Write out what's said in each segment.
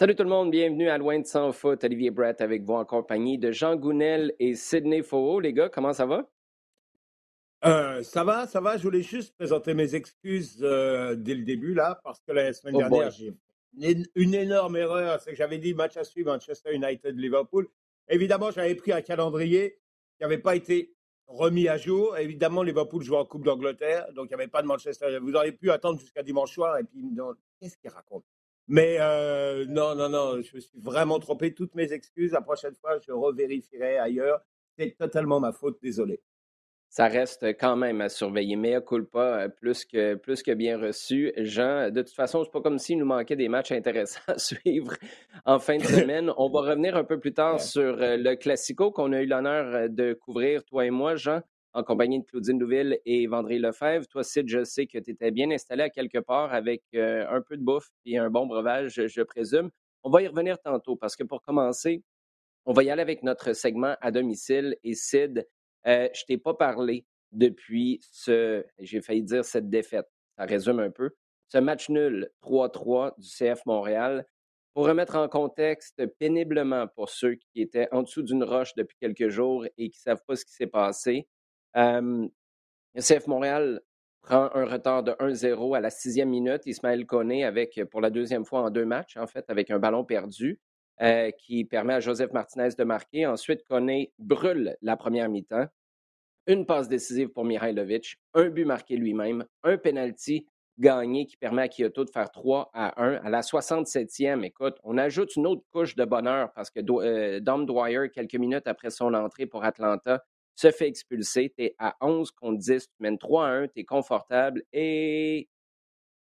Salut tout le monde, bienvenue à Loin de Sans Foot. Olivier Brett avec vous en compagnie de Jean Gounel et Sidney Faux. Les gars, comment ça va? Euh, ça va, ça va. Je voulais juste présenter mes excuses euh, dès le début, là, parce que la semaine Oh dernière, j'ai une, une énorme erreur. C'est que j'avais dit match à suivre Manchester United-Liverpool. Évidemment, j'avais pris un calendrier qui n'avait pas été remis à jour. Évidemment, Liverpool joue en Coupe d'Angleterre, donc il n'y avait pas de Manchester. Vous auriez pu attendre jusqu'à dimanche soir et puis, qu'est-ce qu'il raconte? Mais euh, non, non, non, je me suis vraiment trompé. Toutes mes excuses. La prochaine fois, je revérifierai ailleurs. C'est totalement ma faute, désolé. Ça reste quand même à surveiller. Mea culpa, euh, plus que, plus que bien reçu. Jean, de toute façon, c'est pas comme s'il nous manquait des matchs intéressants à suivre en fin de semaine. On va revenir un peu plus tard Ouais. sur euh, le Classico qu'on a eu l'honneur de couvrir, toi et moi, Jean, en compagnie de Claudine Douville et Vendry Lefebvre. Toi, Sid, je sais que tu étais bien installé à quelque part avec euh, un peu de bouffe et un bon breuvage, je, présume. On va y revenir tantôt parce que pour commencer, on va y aller avec notre segment à domicile. Et Sid, euh, je t'ai pas parlé depuis ce, j'ai failli dire cette défaite. Ça résume un peu. Ce match nul 3-3 du CF Montréal. Pour remettre en contexte péniblement pour ceux qui étaient en dessous d'une roche depuis quelques jours et qui ne savent pas ce qui s'est passé, euh, Montréal prend un retard de 1-0 à la sixième minute. Ismaël Koné avec, pour la deuxième fois en deux matchs, en fait, avec un ballon perdu euh, qui permet à Joseph Martinez de marquer. Ensuite, Koné brûle la première mi-temps. Une passe décisive pour Mihailovic, un but marqué lui-même, un penalty gagné qui permet à Kyoto de faire 3 à 1. À la 67e, écoute, on ajoute une autre couche de bonheur parce que euh, Dom Dwyer, quelques minutes après son entrée pour Atlanta, se fait expulser. Tu es à 11 contre 10, tu mènes 3 à 1, tu es confortable et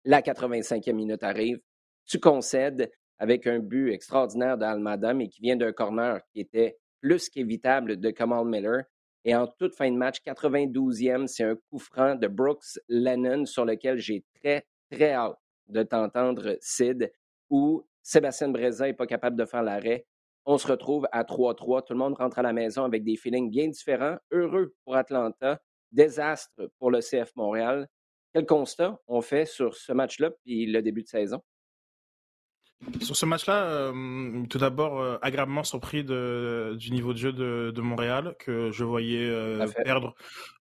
la 85e minute arrive. Tu concèdes avec un but extraordinaire d'Almada, mais qui vient d'un corner qui était plus qu'évitable de Kamal Miller. Et en toute fin de match, 92e, c'est un coup franc de Brooks Lennon sur lequel j'ai très, très hâte de t'entendre, Sid, où Sébastien Breza n'est pas capable de faire l'arrêt. On se retrouve à 3-3. Tout le monde rentre à la maison avec des feelings bien différents. Heureux pour Atlanta. Désastre pour le CF Montréal. Quel constat on fait sur ce match-là puis le début de saison? Sur ce match-là, euh, tout d'abord, euh, agréablement surpris de, du niveau de jeu de, de Montréal, que je voyais euh, perdre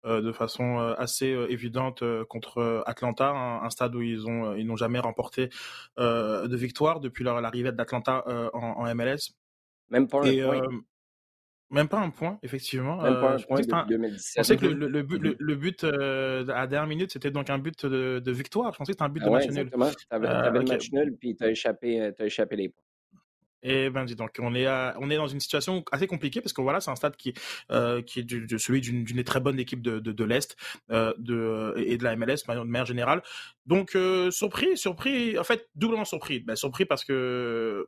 de façon assez évidente contre Atlanta, un, un stade où ils ont ils n'ont jamais remporté de victoire depuis l'arrivée d'Atlanta en, en MLS. Même pas un Et point. euh, même pas un point, effectivement. Même pas un point depuis un- 2017. je pensais que le, but, le, le but euh, à la dernière minute, c'était donc un but de, de victoire. Je pensais que c'était un but Ah de ouais, match nul. exactement. Tu avais, le match nul, puis tu as échappé, t'as échappé les points. Et ben dis donc, on est à- on est dans une situation assez compliquée parce que voilà, c'est un stade qui euh, qui est du, de celui d'une d'une très bonne équipe de de, de l'est euh, de et de la MLS de manière générale. Donc euh, surpris, surpris, en fait doublement surpris. Ben, surpris parce que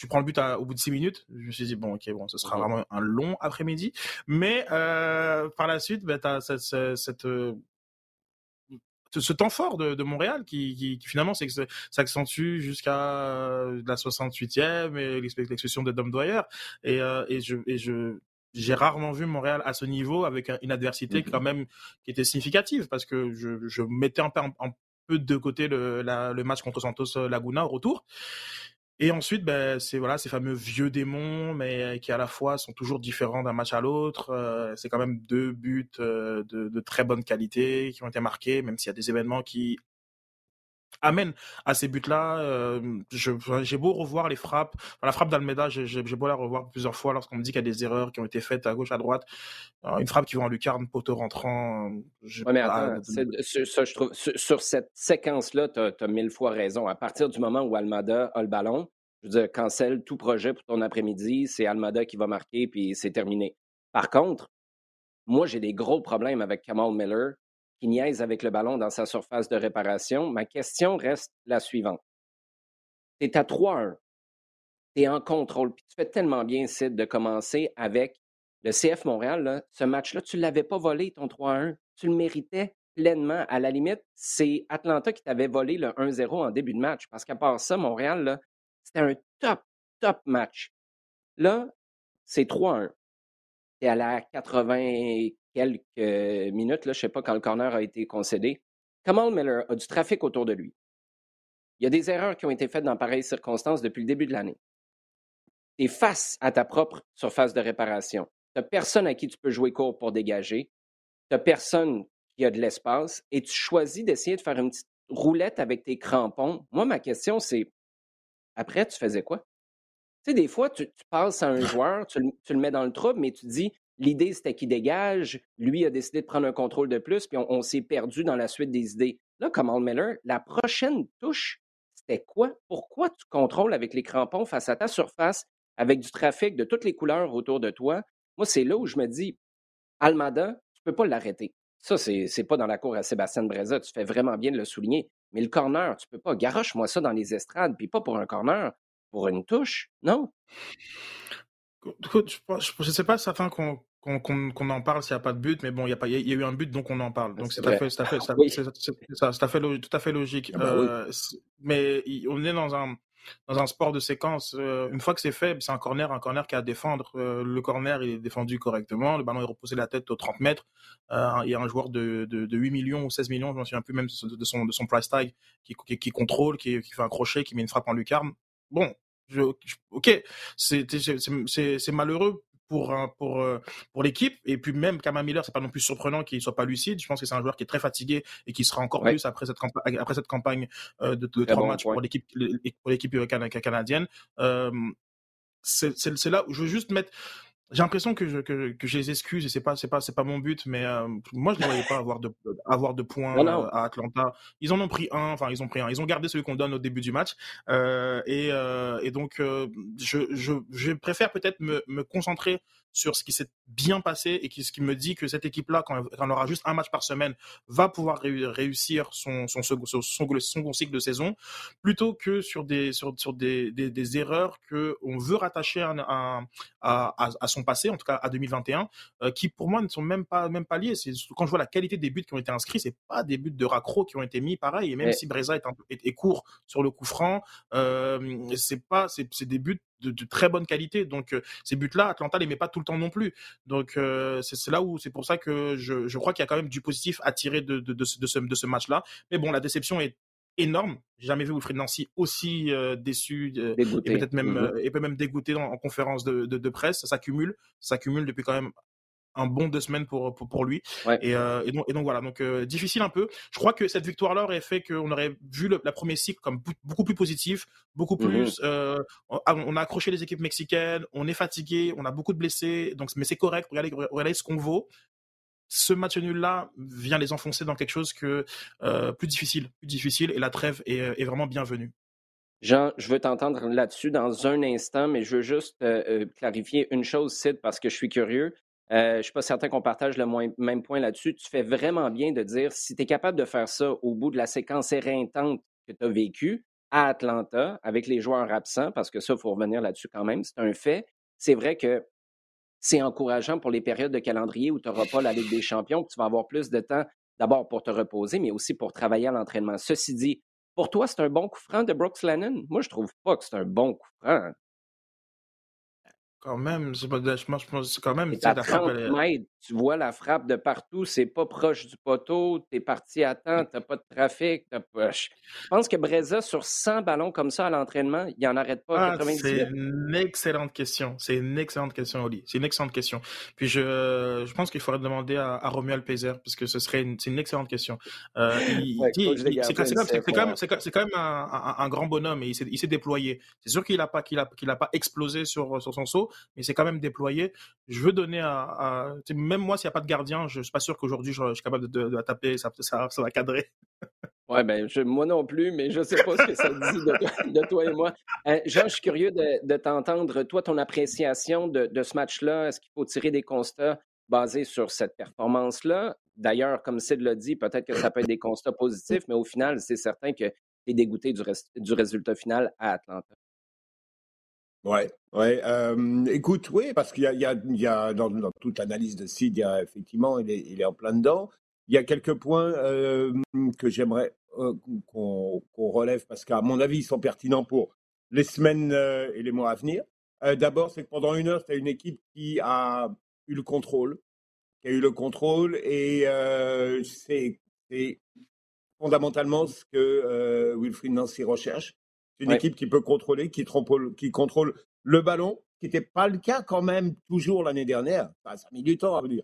tu prends le but à- au bout de six minutes. Je me suis dit bon ok bon, ce sera vraiment un long après-midi. Mais euh, par la suite, t'as cette, cette, cette, euh, ce- temps fort de, de Montréal qui, qui, qui finalement s'accentue jusqu'à euh, la 68e et l'ex- l'expulsion de Dom Dwyer. Et, euh, et je, et je, j'ai rarement vu Montréal à ce niveau avec un- une adversité quand même qui était significative parce que je, je mettais un peu, un peu de côté le, la- le match contre Santos Laguna au retour. Et ensuite, ben, c'est voilà, ces fameux vieux démons, mais qui à la fois sont toujours différents d'un match à l'autre. Euh, c'est quand même deux buts euh, de très bonne qualité qui ont été marqués, même s'il y a des événements qui amènent à ces buts-là. Euh, j'ai beau revoir les frappes, enfin, la frappe d'Almeida, j'ai beau la revoir plusieurs fois lorsqu'on me dit qu'il y a des erreurs qui ont été faites à gauche, à droite. Une frappe qui va en lucarne, poteau rentrant. mais attends, c'est- sur, ça, je trouve, sur, sur cette séquence-là, tu as, mille fois raison. À partir du moment où Almada a le ballon, je veux dire, cancelle tout projet pour ton après-midi, c'est Almada qui va marquer, puis c'est terminé. Par contre, moi, j'ai des gros problèmes avec Kamal Miller qui niaise avec le ballon dans sa surface de réparation. Ma question reste la suivante. Tu es à 3-1. Tu es en contrôle. Puis tu fais tellement bien, Sid, de commencer avec le CF Montréal. Ce match-là, tu ne l'avais pas volé, ton 3-1. Tu le méritais pleinement. À la limite, c'est Atlanta qui t'avait volé le 1-0 en début de match. Parce qu'à part ça, Montréal, c'était un top, top match. Là, c'est 3-1. Et à la 80 et quelques minutes, là, je ne sais pas quand le corner a été concédé, Kamal Miller a du trafic autour de lui. il y a des erreurs qui ont été faites dans pareilles circonstances depuis le début de l'année. Tu es face à ta propre surface de réparation. Tu n'as personne à qui tu peux jouer court pour dégager. Tu n'as personne qui a de l'espace et tu choisis d'essayer de faire une petite roulette avec tes crampons. Moi, ma question, c'est après, tu faisais quoi? Tu sais, des fois, tu, passes à un joueur, tu le, mets dans le trouble, mais tu dis l'idée, c'était qu'il dégage. Lui a décidé de prendre un contrôle de plus, puis on, s'est perdu dans la suite des idées. Là, comme Miller, la prochaine touche, c'était quoi? Pourquoi tu contrôles avec les crampons face à ta surface, avec du trafic de toutes les couleurs autour de toi? Moi, c'est là où je me dis, Almada, tu ne peux pas l'arrêter. Ça, c'est n'est pas dans la cour à Sébastien Breza. Tu fais vraiment bien de le souligner. Mais le corner, tu peux pas. Garoche-moi ça dans les estrades, puis pas pour un corner, pour une touche, non? Écoute, je ne sais pas certain qu'on qu'on en parle s'il n'y a pas de but, mais bon, il y, a y, y a eu un but, donc on en parle. Donc c'est tout à fait, tout à fait logique. Ah bah euh, mais on est dans un, dans un sport de séquence, euh, une fois que c'est fait, c'est un corner, un corner qui a à défendre. Euh, le corner il est défendu correctement, le ballon est reposé la tête aux 30 mètres. Il y a un joueur de, de, de, 8 millions ou 16 millions, je ne me souviens plus même de son, de son price tag, qui, qui, qui contrôle, qui, qui, fait un crochet, qui met une frappe en lucarne. Bon, je, ok, c'est malheureux pour pour euh, pour l'équipe. Et puis même Kamal Miller c'est pas non plus surprenant qu'il soit pas lucide. Je pense que c'est un joueur qui est très fatigué et qui sera encore plus après cette campagne après cette campagne euh, de, de trois matchs pour l'équipe pour l'équipe euh, canadienne. C'est là où je veux juste mettre j'ai l'impression que je, que, que je les excuse et c'est pas c'est pas c'est pas mon but mais euh, moi je ne voyais pas avoir de avoir de points euh, à Atlanta. Ils en ont pris un enfin ils ont pris un. Ils ont gardé celui qu'on donne au début du match euh, et, et donc je, je je préfère peut-être me, me concentrer sur ce qui s'est bien passé et qui, ce qui me dit que cette équipe-là, quand, quand, elle aura juste un match par semaine, va pouvoir réussir son, son, son, son, son, cycle de saison, plutôt que sur des, sur, sur des, des, des erreurs que on veut rattacher à, à, à, à, son passé, en tout cas à 2021, euh, qui pour moi ne sont même pas, même pas liés. C'est, quand je vois la qualité des buts qui ont été inscrits, c'est pas des buts de raccro qui ont été mis pareil. Et même si Breza est, un, est, est, court sur le coup franc, euh, c'est pas, c'est, des buts de, de, très bonne qualité. Donc euh, ces buts-là, Atlanta les met pas tout le temps non plus. Donc euh, c'est là où c'est pour ça que je, je crois qu'il y a quand même du positif à tirer de, de, de ce, de ce match-là. Mais bon, la déception est énorme. J'ai jamais vu Wilfried Nancy aussi euh, déçu et peut-être même et peut même dégoûté en, en conférence de, de, de, presse. Ça s'accumule, ça s'accumule depuis quand même un bon deux semaines pour pour, pour lui. Et, euh, et, donc et donc voilà. Donc euh, difficile un peu. Je crois que cette victoire là aurait fait qu'on aurait vu le, la première cycle comme beaucoup plus positif beaucoup mm-hmm. plus euh, on a accroché les équipes mexicaines on est fatigué on a beaucoup de blessés. Donc mais c'est correct. Regardez regardez ce qu'on vaut ce match nul là vient les enfoncer dans quelque chose que euh, plus difficile plus difficile et la trêve est, vraiment bienvenue Jean, je veux t'entendre là-dessus dans un instant, mais je veux juste euh, clarifier une chose, Sid, parce que je suis curieux. Euh, je ne suis pas certain qu'on partage le même point là-dessus. Tu fais vraiment bien de dire si tu es capable de faire ça au bout de la séquence éreintante que tu as vécue à Atlanta avec les joueurs absents, parce que ça, il faut revenir là-dessus quand même, c'est un fait. C'est vrai que c'est encourageant pour les périodes de calendrier où tu n'auras pas la Ligue des champions, tu vas avoir plus de temps d'abord pour te reposer, mais aussi pour travailler à l'entraînement. Ceci dit, pour toi, c'est un bon coup franc de Brooks Lennon? Moi, je trouve pas que c'est un bon coup franc. Quand même, je pense quand même. À 30 mètres, tu vois la frappe de partout, c'est pas proche du poteau, tu es parti à temps, tu pas de trafic. Je pense que Breza, sur 100 ballons comme ça à l'entraînement, il en arrête pas ah, C'est une excellente question. C'est une excellente question, Oli. C'est une excellente question. Puis je, je pense qu'il faudrait demander à, à Romuald Pézer, parce que ce serait une, une excellente question. Euh, c'est quand même, c'est quand même un, un, grand bonhomme et il s'est déployé. C'est sûr qu'il n'a pas, qu'il a, qu'il a pas explosé sur, sur son saut, mais c'est quand même déployé. Je veux donner à, même moi, s'il n'y a pas de gardien, je suis pas sûr qu'aujourd'hui je, suis capable de, de, taper, ça, ça, va cadrer. Ouais, ben, moi non plus, mais je ne sais pas ce que ça dit de, toi et moi. Euh, Jean, je suis curieux de, t'entendre. Toi, ton appréciation de, ce match-là, est-ce qu'il faut tirer des constats basés sur cette performance-là? D'ailleurs, comme Sid l'a dit, peut-être que ça peut être des constats positifs, mais au final, c'est certain que tu es dégoûté du résultat final à Atlanta. Ouais, ouais. Euh, écoute, oui, parce qu'il y a, il y a, dans, toute l'analyse de Sid, il y a effectivement, il est, il est en plein dedans. Il y a quelques points que j'aimerais qu'on relève parce qu'à mon avis, ils sont pertinents pour les semaines et les mois à venir. D'abord, c'est que pendant une heure, c'est une équipe qui a eu le contrôle, qui a eu le contrôle et c'est fondamentalement ce que Wilfried Nancy recherche. Une équipe qui peut contrôler, qui, qui contrôle le ballon, qui n'était pas le cas quand même toujours l'année dernière. ça a mis du temps à venir.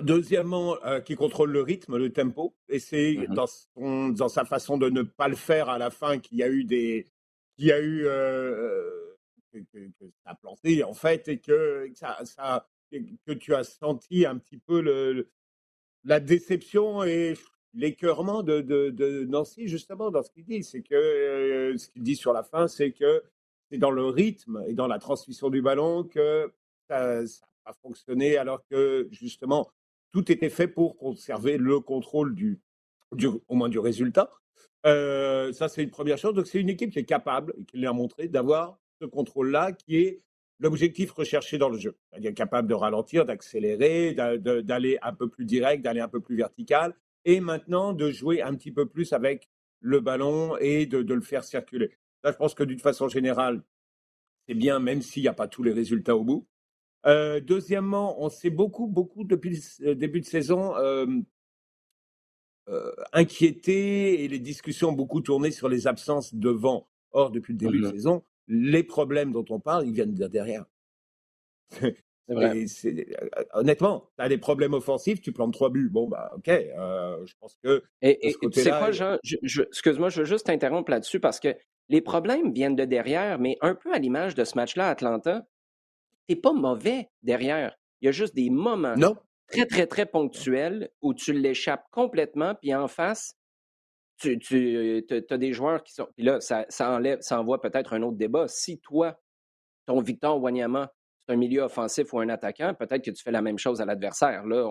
Deuxièmement, euh, qui contrôle le rythme, le tempo, et c'est mmh dans, dans sa façon de ne pas le faire à la fin qu'il y a eu des, qu'il a eu euh, que, ça a planté en fait, et que ça, ça, que tu as senti un petit peu le, la déception et l'écœurement de, Nancy justement dans ce qu'il dit. C'est que euh, ce qu'il dit sur la fin, c'est que c'est dans le rythme et dans la transmission du ballon que ça, ça a fonctionné, alors que justement tout était fait pour conserver le contrôle du, au moins du résultat. Euh, ça, c'est une première chose. Donc, c'est une équipe qui est capable, et qui l'a montré, d'avoir ce contrôle-là qui est l'objectif recherché dans le jeu. C'est-à-dire capable de ralentir, d'accélérer, d'aller un peu plus direct, d'aller un peu plus vertical, et maintenant de jouer un petit peu plus avec le ballon et de, de le faire circuler. Là, je pense que d'une façon générale, c'est bien, même s'il n'y a pas tous les résultats au bout. Euh, deuxièmement, on s'est beaucoup, beaucoup depuis le début de saison euh, euh, inquiété et les discussions ont beaucoup tourné sur les absences de vent. Or, depuis le début de mmh saison, les problèmes dont on parle, ils viennent de derrière. Vrai. honnêtement, tu as des problèmes offensifs, tu plantes trois buts. Bon, bah, OK. je pense que. Et, tu sais quoi, Jean, excuse-moi, je veux juste t'interrompre là-dessus parce que les problèmes viennent de derrière, mais un peu à l'image de ce match-là à Atlanta, t'es pas mauvais derrière. Il y a juste des moments très, très, très ponctuels où tu l'échappes complètement, puis en face, tu, tu as des joueurs qui sont. Puis là, ça, ça, enlève, ça envoie peut-être un autre débat. Si toi, ton Victor Wanyama, un milieu offensif ou un attaquant, peut-être que tu fais la même chose à l'adversaire. Là,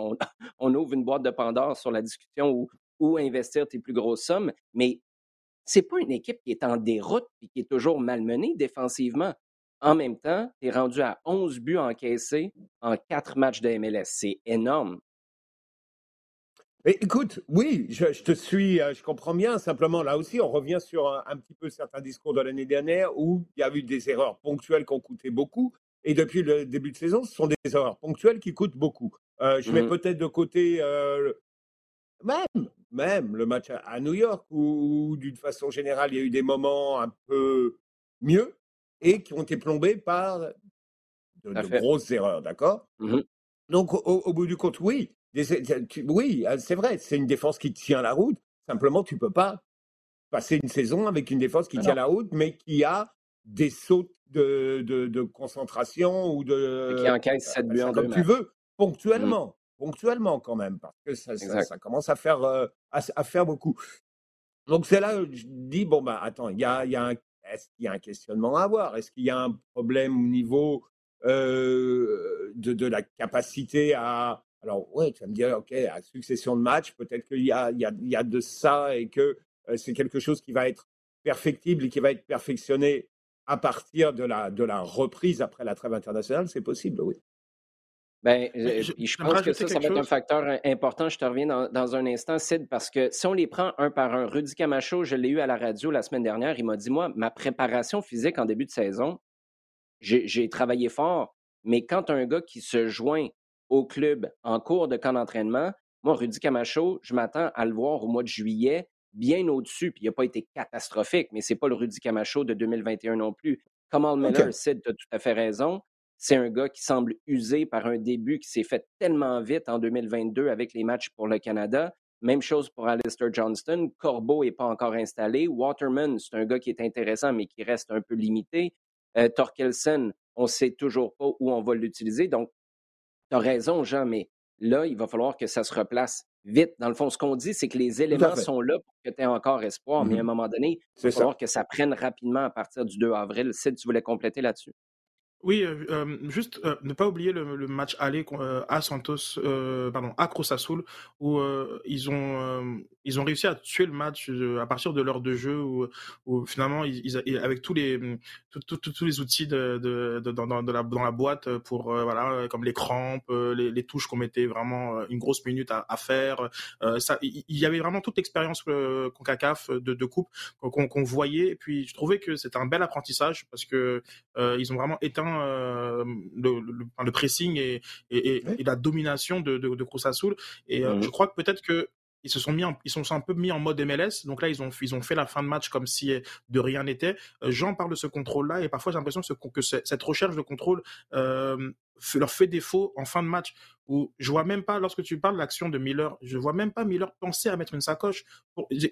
on, ouvre une boîte de Pandore sur la discussion où, investir tes plus grosses sommes, mais c'est pas une équipe qui est en déroute et qui est toujours malmenée défensivement. En même temps, tu es rendu à 11 buts encaissés en quatre matchs de MLS. C'est énorme. écoute, oui, je, te suis, euh, je comprends bien. Simplement, là aussi, on revient sur un, petit peu certains discours de l'année dernière où il y a eu des erreurs ponctuelles qui ont coûté beaucoup. Et depuis le début de saison, ce sont des erreurs ponctuelles qui coûtent beaucoup. Euh, je mets mmh peut-être de côté euh, même, même le match à, New York où d'une façon générale, il y a eu des moments un peu mieux et qui ont été plombés par de, grosses erreurs, d'accord? Mmh Donc, au, bout du compte, oui, oui, ah, c'est vrai, c'est une défense qui tient la route. Simplement, tu peux pas passer une saison avec une défense qui tient la route, mais qui a des sauts de, de, concentration ou de. qui encaisse 7 buts en Comme tu veux, ponctuellement. Ponctuellement, quand même, parce que ça, ça, commence à faire, euh, à, faire beaucoup. Donc, c'est là que je dis bon, bah, attends, il y a, y a un est-ce qu'il y a un questionnement à avoir? Est-ce qu'il y a un problème au niveau euh, de, la capacité à... Alors, ouais, tu vas me dire, OK, à succession de matchs, peut-être qu'il y a, il y, a, de ça et que euh, c'est quelque chose qui va être perfectible et qui va être perfectionné à partir de la, de la reprise après la trêve internationale, c'est possible, oui. Ben, euh, je, pense que ça, ça va être un facteur important. Je te reviens dans, un instant, Sid, parce que si on les prend un par un, Rudy Camacho, je l'ai eu à la radio la semaine dernière, il m'a dit, moi, ma préparation physique en début de saison, j'ai travaillé fort, mais quand un gars qui se joint au club en cours de camp d'entraînement, moi, Rudy Camacho, je m'attends à le voir au mois de juillet, bien au-dessus, puis il n'a pas été catastrophique, mais c'est pas le Rudy Camacho de 2021 non plus. Kamal Miller, Sid, tu as tout à fait raison. C'est un gars qui semble usé par un début qui s'est fait tellement vite en 2022 avec les matchs pour le Canada. Même chose pour Alistair Johnston. Corbeau n'est pas encore installé. Waterman, c'est un gars qui est intéressant, mais qui reste un peu limité. Euh, Torkelsen, on ne sait toujours pas où on va l'utiliser. Donc, tu as raison, Jean, mais là, il va falloir que ça se replace vite. Dans le fond, ce qu'on dit, c'est que les éléments sont là pour que tu aies encore espoir, mais à un mmh moment donné, il va falloir que ça prenne rapidement à partir du 2 avril. Si tu voulais compléter là-dessus. Oui, euh, euh, juste euh, ne pas oublier le, match aller à Santos, pardon, à Cruz où ils ont ils ont réussi à tuer le match à partir de l'heure de jeu, où, finalement ils, avec tous les tous les outils de, de, dans, la, dans la boîte pour voilà comme les crampes, les, touches qu'on mettait vraiment une grosse minute à, faire. ça, il y avait vraiment toute l'expérience Concacaf de, de coupe qu'on voyait. Et puis je trouvais que c'était un bel apprentissage parce que ils ont vraiment éteint euh, le, le, pressing et, et, et, la domination de, de, de Cruz Azul. Et euh, je crois que peut-être que ils se sont mis, ils sont un peu mis en mode MLS. Donc là, ils ont, ils ont fait la fin de match comme si de rien n'était. Jean parle de ce contrôle-là et parfois j'ai l'impression que, cette recherche de contrôle leur fait défaut en fin de match où je vois même pas, lorsque tu parles de l'action de Miller, je vois même pas Miller penser à mettre une sacoche.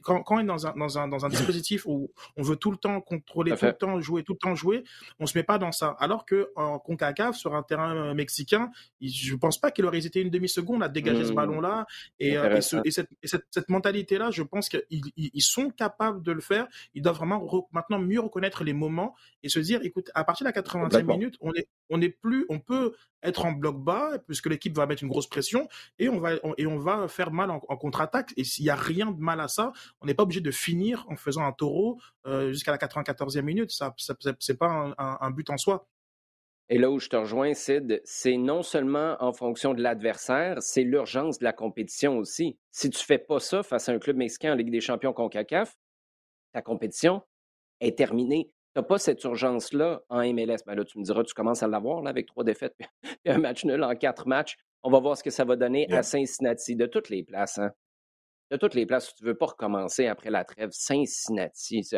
quand, quand, on est dans un, dans un, dans un dispositif où on veut tout le temps contrôler, tout le temps jouer, tout le temps jouer, on se met pas dans ça. Alors que en CONCACAF, sur un terrain euh, mexicain, je pense pas qu'il aurait hésité une demi-seconde à dégager ce mmh. ballon-là. Et, euh, et, cette, cette, mentalité-là, je pense qu'ils ils sont capables de le faire. Ils doivent vraiment maintenant mieux reconnaître les moments et se dire, écoute, à partir de la 80e minute, on est, on est plus, on peut être en bloc bas puisque l'équipe va mettre une grosse pression et on va et on va faire mal en, contre-attaque. Et s'il y a rien de mal à ça, on n'est pas obligé de finir en faisant un taureau euh, jusqu'à la 94e minute. Ça, ça c'est pas un, but en soi. Et là où je te rejoins, Sid, c'est non seulement en fonction de l'adversaire, c'est l'urgence de la compétition aussi. Si tu fais pas ça face à un club mexicain en Ligue des champions CONCACAF, ta compétition est terminée n'as pas cette urgence-là en MLS. Ben là, tu me diras, tu commences à l'avoir avec trois défaites et un match nul en quatre matchs. On va voir ce que ça va donner à Cincinnati, de toutes les places. Hein. De toutes les places où tu ne veux pas recommencer après la trêve. Cincinnati.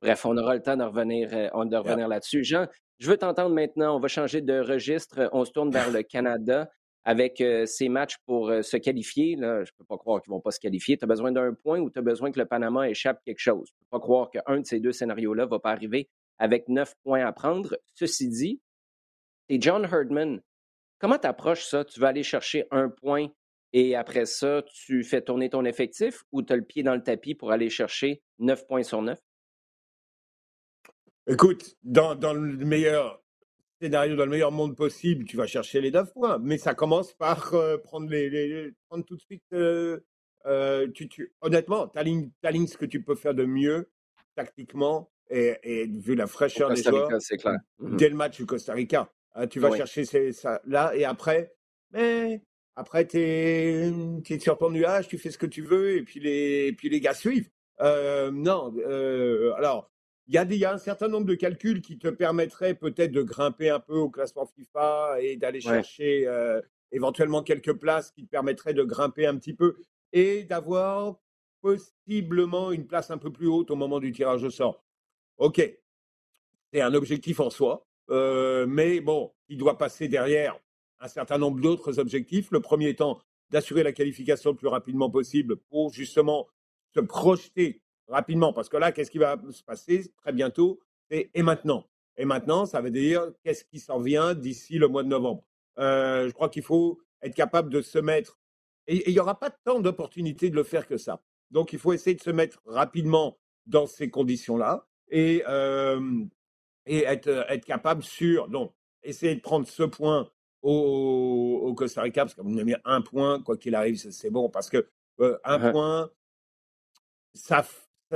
Bref, on aura le temps de revenir, euh, revenir là-dessus. Jean, je veux t'entendre maintenant. On va changer de registre. On se tourne vers le Canada avec euh, ces matchs pour euh, se qualifier. Là, je ne peux pas croire qu'ils ne vont pas se qualifier. Tu as besoin d'un point ou tu as besoin que le Panama échappe quelque chose? Je ne peux pas croire qu'un de ces deux scénarios-là ne va pas arriver avec neuf points à prendre. Ceci dit, et John Herdman. Comment tu approches ça? Tu vas aller chercher un point et après ça, tu fais tourner ton effectif ou tu as le pied dans le tapis pour aller chercher neuf points sur neuf? Écoute, dans, le meilleur scénario, dans le meilleur monde possible, tu vas chercher les neuf points. Mais ça commence par euh, prendre, les, prendre tout de suite. Euh, euh, honnêtement, tu alignes, ce que tu peux faire de mieux tactiquement et, vu la fraîcheur des joueurs, mmh dès le match du Costa Rica, hein, tu vas chercher ça là et après, mais après tu es, sur ton nuage, tu fais ce que tu veux et puis les, puis les gars suivent. Euh, non, euh, alors il y, a y a un certain nombre de calculs qui te permettraient peut-être de grimper un peu au classement FIFA et d'aller chercher euh, éventuellement quelques places qui te permettraient de grimper un petit peu et d'avoir possiblement une place un peu plus haute au moment du tirage au sort. OK, c'est un objectif en soi, mais bon, il doit passer derrière un certain nombre d'autres objectifs. Le premier étant d'assurer la qualification le plus rapidement possible pour justement se projeter rapidement. Parce que là, qu'est-ce qui va se passer très bientôt? Et maintenant. Et maintenant, ça veut dire qu'est-ce qui s'en vient d'ici le mois de novembre? Je crois qu'il faut être capable de se mettre. Et il n'y aura pas tant d'opportunités de le faire que ça. Donc, il faut essayer de se mettre rapidement dans ces conditions-là et, et être, être capable sur. Donc, essayer de prendre ce point au, au Costa Rica, parce que vous avez un point, quoi qu'il arrive, c'est bon, parce que un uh-huh. point, ça,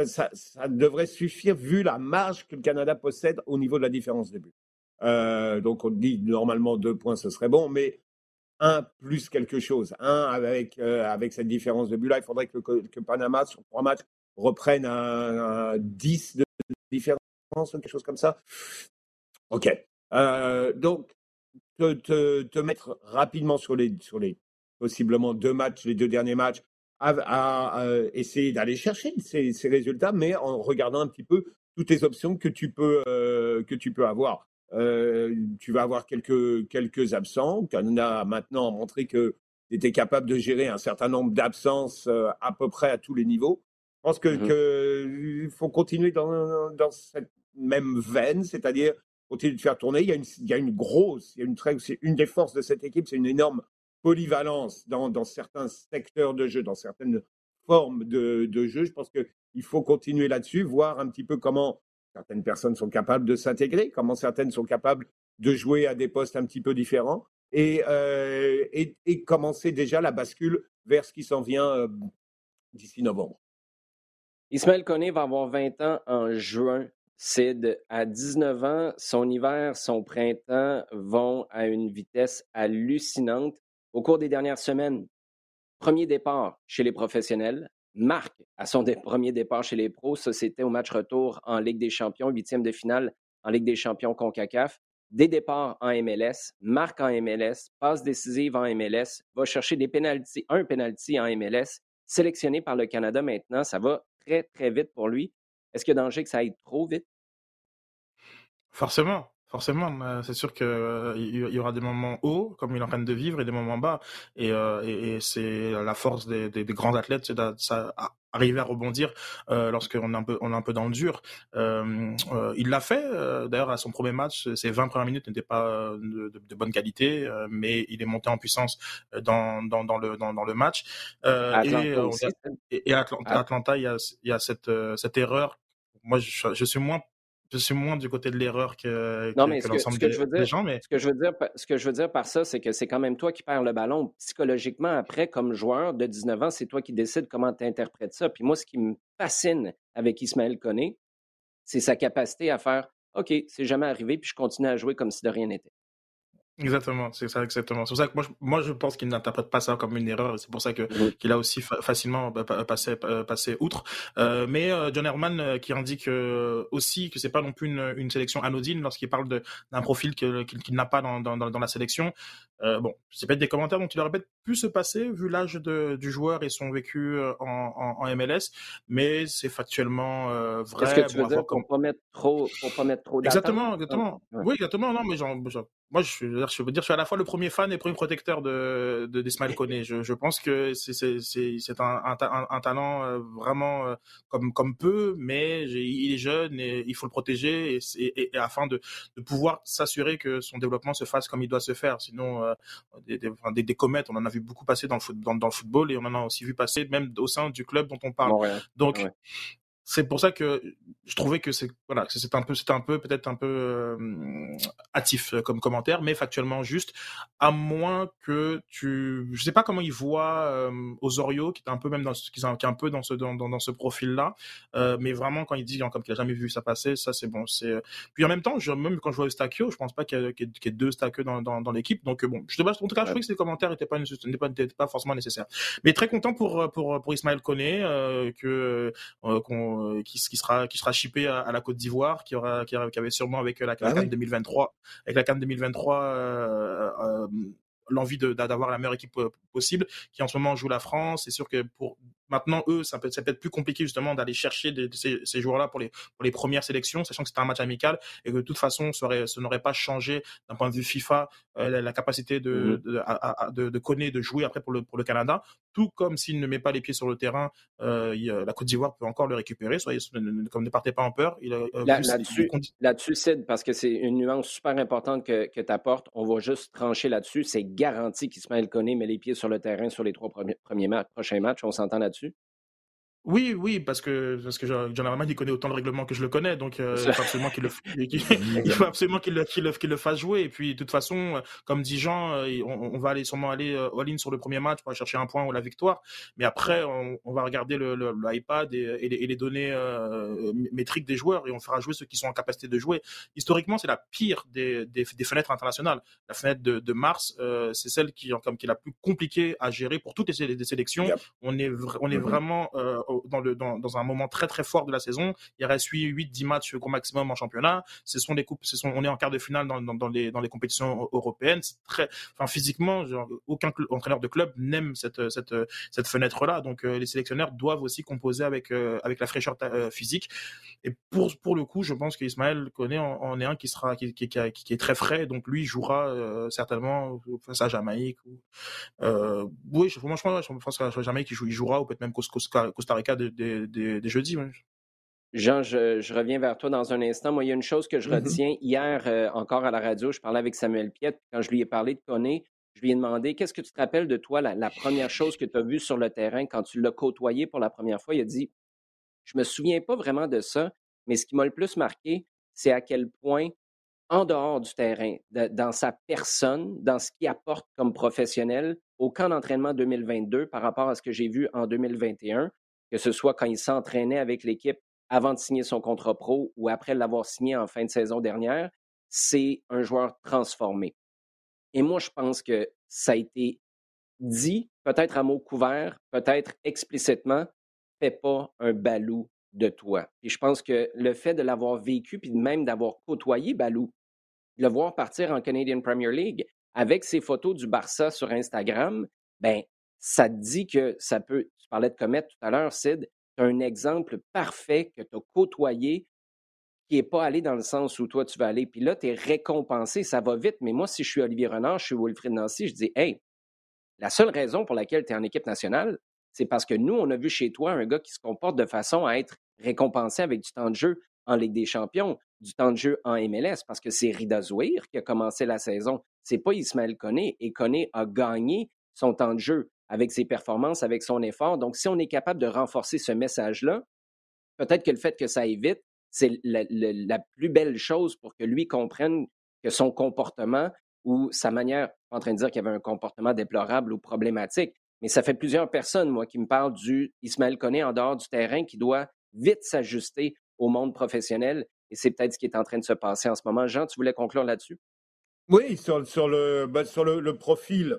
ça, ça, devrait suffire vu la marge que le Canada possède au niveau de la différence de but. Euh, donc on dit normalement deux points, ce serait bon, mais un plus quelque chose, un avec, avec cette différence de but-là, il faudrait que, que, Panama, sur trois matchs, reprenne un, un 10 de différence ou quelque chose comme ça. Ok. Euh, donc, te, te, mettre rapidement sur les, sur les possiblement deux matchs, les deux derniers matchs, à, essayer d'aller chercher ces, ces, résultats, mais en regardant un petit peu toutes les options que tu peux, euh, que tu peux avoir. Euh, tu vas avoir quelques, quelques absents. Canada a maintenant montré que tu étais capable de gérer un certain nombre d'absences à peu près à tous les niveaux. Je pense qu'il mmh que, faut continuer dans, dans, cette même veine, c'est-à-dire continuer de faire tourner. Il y a une, il y a une grosse, il y a une très, une des forces de cette équipe, c'est une énorme polyvalence dans, dans, certains secteurs de jeu, dans certaines formes de, de jeu. Je pense qu'il faut continuer là-dessus, voir un petit peu comment certaines personnes sont capables de s'intégrer, comment certaines sont capables de jouer à des postes un petit peu différents et, euh, et, et commencer déjà la bascule vers ce qui s'en vient euh, d'ici novembre. Ismaël Koné va avoir 20 ans en juin. Sid, à 19 ans, son hiver, son printemps vont à une vitesse hallucinante. Au cours des dernières semaines, premier départ chez les professionnels, marque à son premier départ chez les pros. Ça, c'était au match retour en Ligue des champions, huitième de finale en Ligue des champions CONCACAF. Des départs en MLS, marque en MLS, passe décisive en MLS, va chercher des pénalties, un penalty en MLS sélectionné par le Canada maintenant. Ça va très, très vite pour lui. Est-ce qu'il y a danger que ça aille trop vite? Forcément. Forcément, c'est sûr qu'il euh, y aura des moments hauts, comme il est en train de vivre, et des moments bas. Et, euh, c'est la force des, grands athlètes, c'est d'arriver à rebondir euh, lorsqu'on est un peu on est un peu dans le dur. il l'a fait. D'ailleurs, à son premier match, ses 20 premières minutes n'étaient pas de, bonne qualité, mais il est monté en puissance dans, dans, le dans, le match. et, à Atlanta, il y a, il y a cette cette erreur. Moi, je suis moins je suis moins du côté de l'erreur que, l'ensemble des, gens. Mais... Ce, que je veux dire, ce que je veux dire par ça, c'est que c'est quand même toi qui perds le ballon. Psychologiquement, après, comme joueur de 19 ans, c'est toi qui décides comment tu interprètes ça. Puis moi, ce qui me fascine avec Ismaël Koné, c'est sa capacité à faire OK, c'est jamais arrivé, puis je continue à jouer comme si de rien n'était. Exactement, c'est ça exactement. C'est pour ça que moi, je, moi, je pense qu'il n'interprète pas ça comme une erreur. C'est pour ça que qu'il a aussi facilement passé passé outre. Euh, mais euh, John Herman euh, qui indique aussi que c'est pas non plus une, une sélection anodine lorsqu'il parle d'un profil qu'il n'a pas dans, dans, dans, la sélection. bon, c'est peut-être des commentaires dont il aurait peut-être pu se passer vu l'âge du joueur et son vécu en, en, MLS, mais c'est factuellement vrai. Est-ce que tu veux dire pour pas mettre trop, pour pas mettre trop Exactement, exactement. Oui, exactement. Non, mais genre, moi, je, veux dire, je suis à la fois le premier fan et le premier protecteur de d'Ismaël de, Koné. Je, je, pense que c'est un, un, un, talent euh, vraiment euh, comme comme peu, mais il est jeune et il faut le protéger et, et, et afin de, de pouvoir s'assurer que son développement se fasse comme il doit se faire. Sinon, euh, des, des, des, comètes, on en a vu beaucoup passer dans le, foot, dans, dans, le football et on en a aussi vu passer même au sein du club dont on parle. Donc, c'est pour ça que je trouvais que c'est voilà c'est un peu c'était un peu peut-être un peu euh, hâtif euh, comme commentaire mais factuellement juste à moins que tu je sais pas comment il voit euh, Osorio qui est un peu même dans qui est un peu dans ce dans, dans, ce profil là euh, mais vraiment quand il dit comme qu'il a jamais vu ça passer ça c'est bon c'est puis en même temps je, même quand je vois Stakio je pense pas qu'il y, ait deux Stakio dans, dans, dans l'équipe donc bon je te en tout cas je trouvais que ces commentaires n'étaient pas pas, pas forcément nécessaires. Mais très content pour pour pour Ismaël Koné que qu'on euh, qui, qui, sera qui sera shippé à, la Côte d'Ivoire, qui aura qui, avait sûrement avec la, la 2023 ah avec la CAN 2023 euh, euh, l'envie d'avoir la meilleure équipe possible, qui en ce moment joue la France. C'est sûr que pour Maintenant, eux, ça peut, être plus compliqué justement d'aller chercher ces, ces joueurs-là pour les, pour les premières sélections, sachant que c'était un match amical et que de toute façon, ça, n'aurait pas changé d'un point de vue FIFA euh, la, capacité de, mm-hmm. de, de, de, connaître, de jouer après pour le, pour le Canada. Tout comme s'il ne met pas les pieds sur le terrain, euh, la Côte d'Ivoire peut encore le récupérer. Soyez, comme ne partez pas en peur. Il, euh, là-dessus, là-dessus, Sid, parce que c'est une nuance super importante que, que tu apportes. On va juste trancher là-dessus. C'est garanti qu'Ismaël Koné met les pieds sur le terrain sur les trois premiers, premiers matchs, prochains matchs. On s'entend là-dessus là-dessus. Oui, oui, parce que parce que John Herman il connaît autant le règlement que je le connais, donc euh, il faut absolument qu'il le il faut absolument qu'il le, qu'il le, fasse jouer. Et puis de toute façon, comme dit Jean, euh, on, va aller sûrement aller euh, all-in sur le premier match pour aller chercher un point ou la victoire. Mais après, on, va regarder le, l'iPad et, et, les, données métriques des joueurs et on fera jouer ceux qui sont en capacité de jouer. Historiquement, c'est la pire des, des, fenêtres internationales. La fenêtre de, de mars, c'est celle qui comme qui est la plus compliquée à gérer pour toutes les, sélections. On est on est mm-hmm. vraiment dans, un moment très très fort de la saison. Il reste 8-10 matchs au maximum en championnat. Ce sont des coupes, ce sont, on est en quart de finale dans, dans, les, compétitions européennes. Enfin, physiquement, aucun entraîneur de club n'aime cette, cette, fenêtre-là. Donc, euh, les sélectionneurs doivent aussi composer avec, euh, avec la fraîcheur euh, physique. Et pour, pour le coup, je pense qu'Ismaël connaît en, est un qui sera, qui, qui, est très frais. Donc, lui jouera certainement face à Jamaïque. Ou, oui, je, franchement, je pense qu'à Jamaïque, il, jouera, ou peut-être même Costa Rica des, jeudis. Jean, je, reviens vers toi dans un instant. Moi, il y a une chose que je mm-hmm. retiens. Hier, euh, encore à la radio, je parlais avec Samuel Piette. Quand je lui ai parlé de Koné, je lui ai demandé qu'est-ce que tu te rappelles de toi, la, première chose que tu as vue sur le terrain quand tu l'as côtoyé pour la première fois? Il a dit Je me souviens pas vraiment de ça, mais ce qui m'a le plus marqué, c'est à quel point, en dehors du terrain, dans sa personne, dans ce qu'il apporte comme professionnel au camp d'entraînement 2022 par rapport à ce que j'ai vu en 2021, que ce soit quand il s'entraînait avec l'équipe avant de signer son contrat pro ou après l'avoir signé en fin de saison dernière, c'est un joueur transformé. Et moi, je pense que ça a été dit, peut-être à mots couverts, peut-être explicitement, fais pas un balou de toi. Et je pense que le fait de l'avoir vécu, puis même d'avoir côtoyé Balou, de le voir partir en Canadian Premier League avec ses photos du Barça sur Instagram, ben ça te dit que ça peut. Tu parlais de comète tout à l'heure, Sid. Tu as un exemple parfait que tu as côtoyé qui n'est pas allé dans le sens où toi tu vas aller. Puis là, tu es récompensé, ça va vite. Mais moi, si je suis Olivier Renard, je suis Wilfried Nancy, je dis Hey, la seule raison pour laquelle tu es en équipe nationale, c'est parce que nous, on a vu chez toi un gars qui se comporte de façon à être récompensé avec du temps de jeu en Ligue des Champions, du temps de jeu en MLS, parce que c'est Rida Zouir qui a commencé la saison. C'est pas Ismaël Koné. Et Koné a gagné son temps de jeu avec ses performances, avec son effort. Donc, si on est capable de renforcer ce message-là, peut-être que le fait que ça aille vite, c'est la, plus belle chose pour que lui comprenne que son comportement ou sa manière, en train de dire qu'il avait un comportement déplorable ou problématique, mais ça fait plusieurs personnes, moi, qui me parlent du Ismaël Koné en dehors du terrain qui doit vite s'ajuster au monde professionnel. Et c'est peut-être ce qui est en train de se passer en ce moment. Jean, tu voulais conclure là-dessus? Oui, sur, sur, le, ben, sur le, profil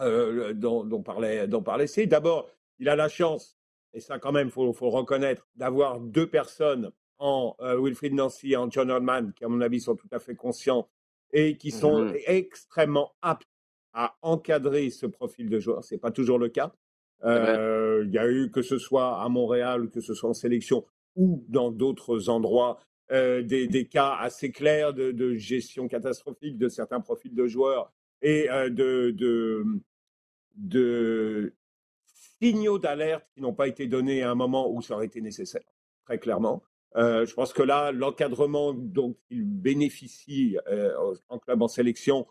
euh, dont, dont, parlait, dont parlait c'est d'abord, il a la chance, et ça quand même, il faut, faut, reconnaître, d'avoir deux personnes en euh, Wilfried Nancy et en John Oldman, qui à mon avis sont tout à fait conscients et qui sont mmh extrêmement aptes à encadrer ce profil de joueur. Ce n'est pas toujours le cas. Euh, il y a eu, que ce soit à Montréal, que ce soit en sélection ou dans d'autres endroits, euh, des, des, cas assez clairs de, de, gestion catastrophique de certains profils de joueurs et euh, de, signaux d'alerte qui n'ont pas été donnés à un moment où ça aurait été nécessaire, très clairement. Je pense que là, l'encadrement dont il bénéficie en club en sélection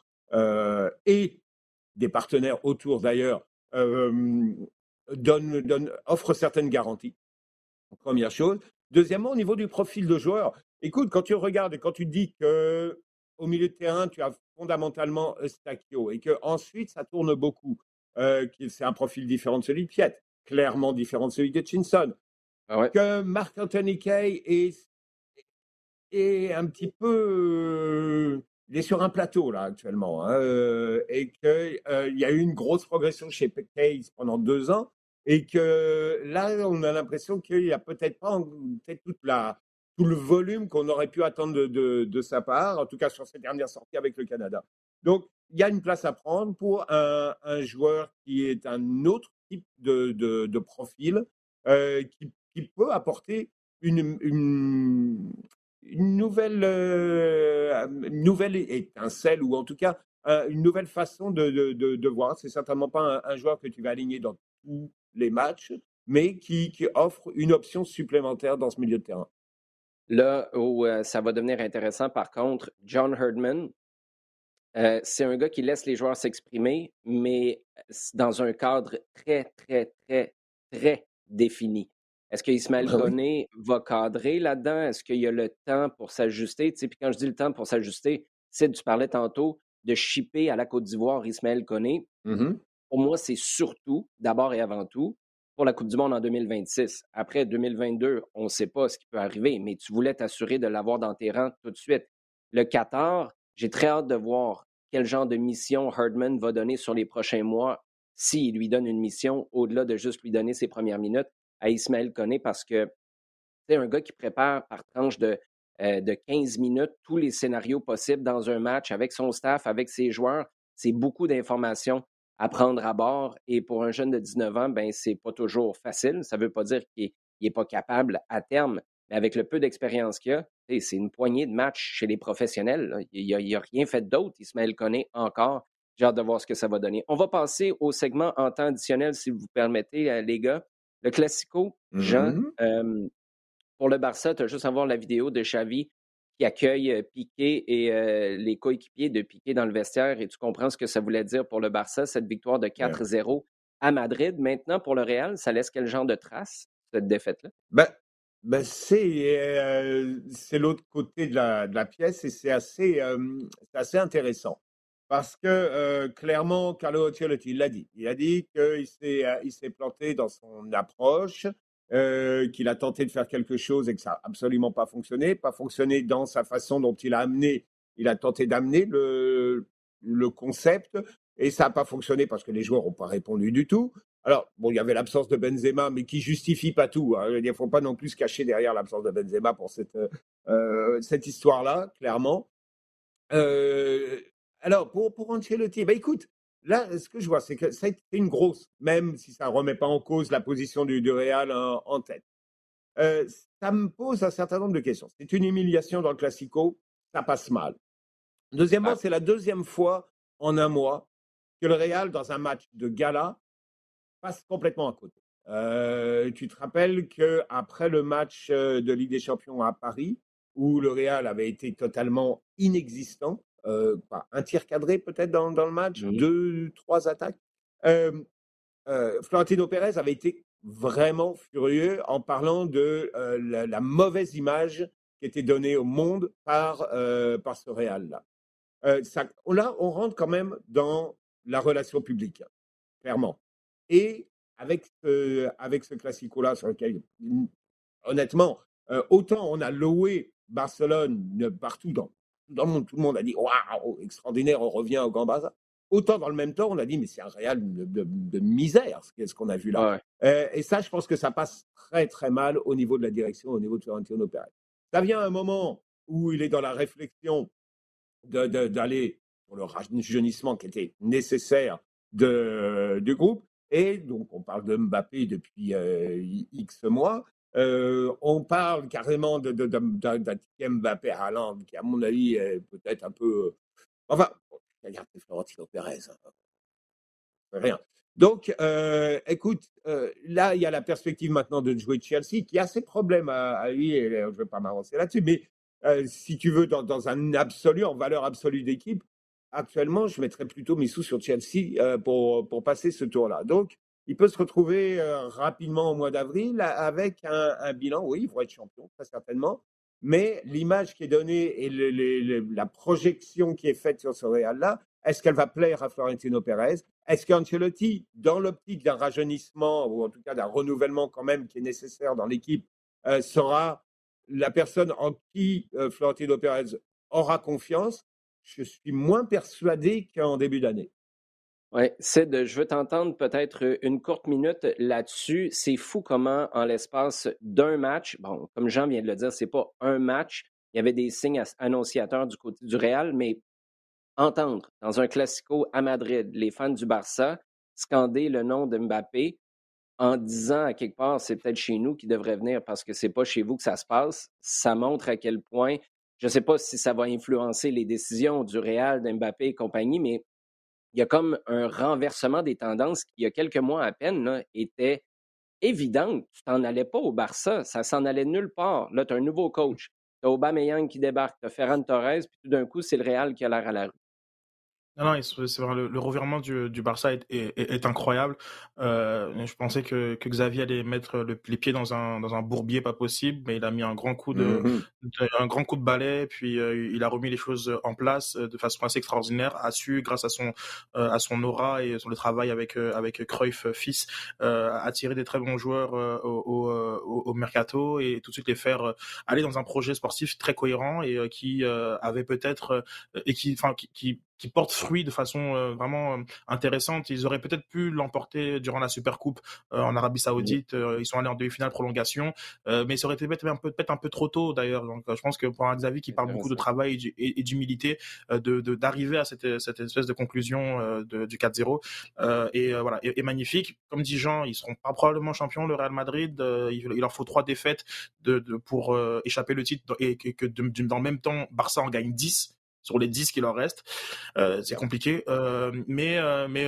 et des partenaires autour d'ailleurs offre certaines garanties. Première chose. Deuxièmement, au niveau du profil de joueur, écoute, quand tu regardes et quand tu dis que au milieu de terrain, tu as fondamentalement Eustachio et que ensuite ça tourne beaucoup, euh, c'est un profil différent de celui de Piet, clairement différent de celui de Chinson, ah que Marc-Anthony Kay est, est, un petit peu. il est sur un plateau, là, actuellement. Hein, euh, et qu'il euh, y a eu une grosse progression chez Kay pendant deux ans. Et que là, on a l'impression qu'il n'y a peut-être pas peut toute la, tout le volume qu'on aurait pu attendre de, de, sa part, en tout cas sur ses dernières sorties avec le Canada. Donc, il y a une place à prendre pour un, un joueur qui est un autre type de, de profil, euh, qui qui peut apporter une, une, nouvelle, euh, nouvelle étincelle ou en tout cas une nouvelle façon de, voir. C'est certainement pas un, joueur que tu vas aligner dans tous les matchs, mais qui, qui, offre une option supplémentaire dans ce milieu de terrain. Là où euh, ça va devenir intéressant, par contre, John Herdman, euh, c'est un gars qui laisse les joueurs s'exprimer, mais dans un cadre très, très, très, très défini. Est-ce que Ismaël ben va cadrer là-dedans? Est-ce qu'il y a le temps pour s'ajuster? Puis quand je dis le temps pour s'ajuster, c'est tu parlais tantôt de shipper à la Côte d'Ivoire Ismaël Koné. Mmh pour moi, c'est surtout, d'abord et avant tout, pour la Coupe du Monde en 2026. Après 2022, on ne sait pas ce qui peut arriver, mais tu voulais t'assurer de l'avoir dans tes rangs tout de suite. Le Qatar, j'ai très hâte de voir quel genre de mission Herdman va donner sur les prochains mois s'il lui donne une mission au-delà de juste lui donner ses premières minutes à Ismaël Koné parce que c'est un gars qui prépare par tranche de, euh, de 15 minutes tous les scénarios possibles dans un match avec son staff, avec ses joueurs. C'est beaucoup d'informations à prendre à bord. Et pour un jeune de 19 ans, ben, c'est pas toujours facile. Ça ne veut pas dire qu'il n'est pas capable à terme. Mais avec le peu d'expérience qu'il a, c'est une poignée de matchs chez les professionnels. Il n'a a rien fait d'autre. Ismaël Koné encore. J'ai hâte de voir ce que ça va donner. On va passer au segment en temps additionnel, si vous permettez, euh, les gars. Le Classico, Jean, mmh pour le Barça, tu as juste à voir la vidéo de Xavi qui accueille Piqué et les coéquipiers de Piqué dans le vestiaire et tu comprends ce que ça voulait dire pour le Barça, cette victoire de 4-0 à Madrid. Maintenant, pour le Real, ça laisse quel genre de trace, cette défaite-là? Ben, ben c'est l'autre côté de la, de la, pièce et c'est assez, assez intéressant. Parce que euh, clairement, Carlo Ancelotti l'a dit. Il a dit qu'il s'est, euh, il s'est planté dans son approche, euh, qu'il a tenté de faire quelque chose et que ça n'a absolument pas fonctionné. Pas fonctionné dans sa façon dont il a amené, il a tenté d'amener le, le concept et ça n'a pas fonctionné parce que les joueurs n'ont pas répondu du tout. Alors, bon, il y avait l'absence de Benzema, mais qui justifie pas tout. Hein. Il ne faut pas non plus se cacher derrière l'absence de Benzema pour cette, cette histoire-là, clairement. Euh, alors, pour, pour Ancelotti, bah, écoute, là, ce que je vois, c'est que ça a été une grosse, même si ça ne remet pas en cause la position du, Real en, tête. Euh, ça me pose un certain nombre de questions. C'est une humiliation dans le Classico, ça passe mal. Deuxièmement, ah. c'est la deuxième fois en un mois que le Real, dans un match de gala, passe complètement à côté. Euh, tu te rappelles qu'après le match euh, de Ligue des Champions à Paris, où le Real avait été totalement inexistant, euh, un tir cadré peut-être dans, le match, deux, trois attaques, Florentino Pérez avait été vraiment furieux en parlant de la, mauvaise image qui était donnée au monde par, par ce Real-là. là, on rentre quand même dans la relation publique, clairement. Et avec ce, avec ce classico-là, sur lequel, honnêtement, euh, autant on a loué Barcelone partout dans, dans le monde, tout le monde a dit waouh, extraordinaire, on revient au Gambasa. Autant dans le même temps, on a dit mais c'est un réel de, misère, ce qu'on a vu là. Euh, et ça, je pense que ça passe très très mal au niveau de la direction, au niveau de Florentino Pérez. Ça vient à un moment où il est dans la réflexion d'aller pour le rajeunissement qui était nécessaire de, du groupe. Et donc, on parle de Mbappé depuis euh, X mois. Euh, on parle carrément d'un de, de, Mbappé à Haaland, qui, à mon avis, est peut-être un peu. Euh, enfin, regarde Florentino Pérez. Hein. Rien. Donc, écoute, là, il y a la perspective maintenant de jouer Chelsea, qui a ses problèmes à, lui, et je ne vais pas m'avancer là-dessus, mais si tu veux, dans, dans, un absolu, en valeur absolue d'équipe, actuellement, je mettrais plutôt mes sous sur Chelsea euh, pour, pour passer ce tour-là. Donc, il peut se retrouver euh, rapidement au mois d'avril avec un, bilan, oui, il va être champion, très certainement, mais l'image qui est donnée et la projection qui est faite sur ce Real-là, est-ce qu'elle va plaire à Florentino Pérez? Est-ce qu'Ancelotti, dans l'optique d'un rajeunissement, ou en tout cas d'un renouvellement quand même qui est nécessaire dans l'équipe, euh, sera la personne en qui Florentino Pérez aura confiance? Je suis moins persuadé qu'en début d'année. Oui, Sid, je veux t'entendre peut-être une courte minute là-dessus. C'est fou comment, en l'espace d'un match, bon, comme Jean vient de le dire, c'est pas un match. Il y avait des signes annonciateurs du côté du Real, mais entendre dans un classico à Madrid les fans du Barça scander le nom de Mbappé en disant à quelque part c'est peut-être chez nous qui devrait venir parce que c'est pas chez vous que ça se passe, ça montre à quel point je ne sais pas si ça va influencer les décisions du Real, d'Mbappé et compagnie, mais il y a comme un renversement des tendances qui, il y a quelques mois à peine, était évidente. Tu t'en allais pas au Barça, ça s'en allait nulle part. Là, tu as un nouveau coach, tu as Aubameyang qui débarque, tu as Ferran Torres, puis tout d'un coup, c'est le Real qui a l'air à la rue. Non, non, c'est vrai, le, revirement du, du Barça est, est, est incroyable. Euh, je pensais que, que Xavier allait mettre le, les pieds dans un, dans un bourbier pas possible, mais il a mis un grand coup de, mmh un grand coup de balai, puis euh, il a remis les choses en place euh, de façon assez extraordinaire, a su, grâce à son, euh, à son aura et son le travail avec, avec Cruyff fils, attirer des très bons joueurs au, au, au, mercato et tout de suite les faire aller dans un projet sportif très cohérent et qui avait peut-être et qui, enfin, qui, qui qui porte fruit de façon euh, vraiment euh, intéressante. Ils auraient peut-être pu l'emporter durant la Super Coupe euh, en Arabie Saoudite. ils sont allés en demi-finale prolongation, mais ça aurait été peut-être un peu, peut un peu trop tôt d'ailleurs. Donc, je pense que pour un Xavier qui parle beaucoup de travail et, d'humilité, de d'arriver à cette, cette espèce de conclusion de, du 4-0 et voilà, est, magnifique. Comme dit Jean, ils seront pas probablement champions le Real Madrid. il, leur faut trois défaites de, de pour échapper le titre et que, que dans le même temps Barça en gagne 10 sur les 10 qui leur restent. Euh, c'est compliqué. Euh, mais euh, mais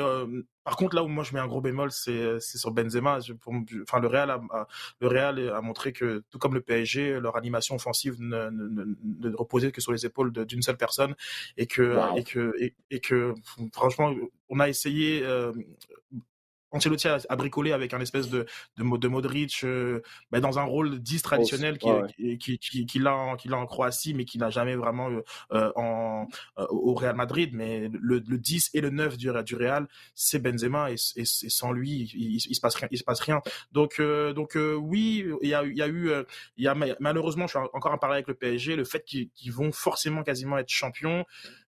par contre, là où moi je mets un gros bémol, c'est sur Benzema. enfin, le Real, a, le Real a montré que, tout comme le PSG, leur animation offensive ne, ne, reposait que sur les épaules d'une seule personne, et que et que et, que franchement, on a essayé Ancelotti a, a, bricolé avec un espèce de, de, de Modric euh, bah, dans un rôle 10 traditionnel qui, qui, qui, qui l'a en, en, Croatie, mais qui n'a jamais vraiment euh, euh en, euh, au Real Madrid. Mais le, le, 10 et le 9 du, du Real, c'est Benzema et, et, sans lui, il, il, se passe rien. Il se passe rien. Donc, donc oui, il y a, il y a eu, il y a, malheureusement, je suis encore en parler avec le PSG, le fait qu'ils vont forcément quasiment être champions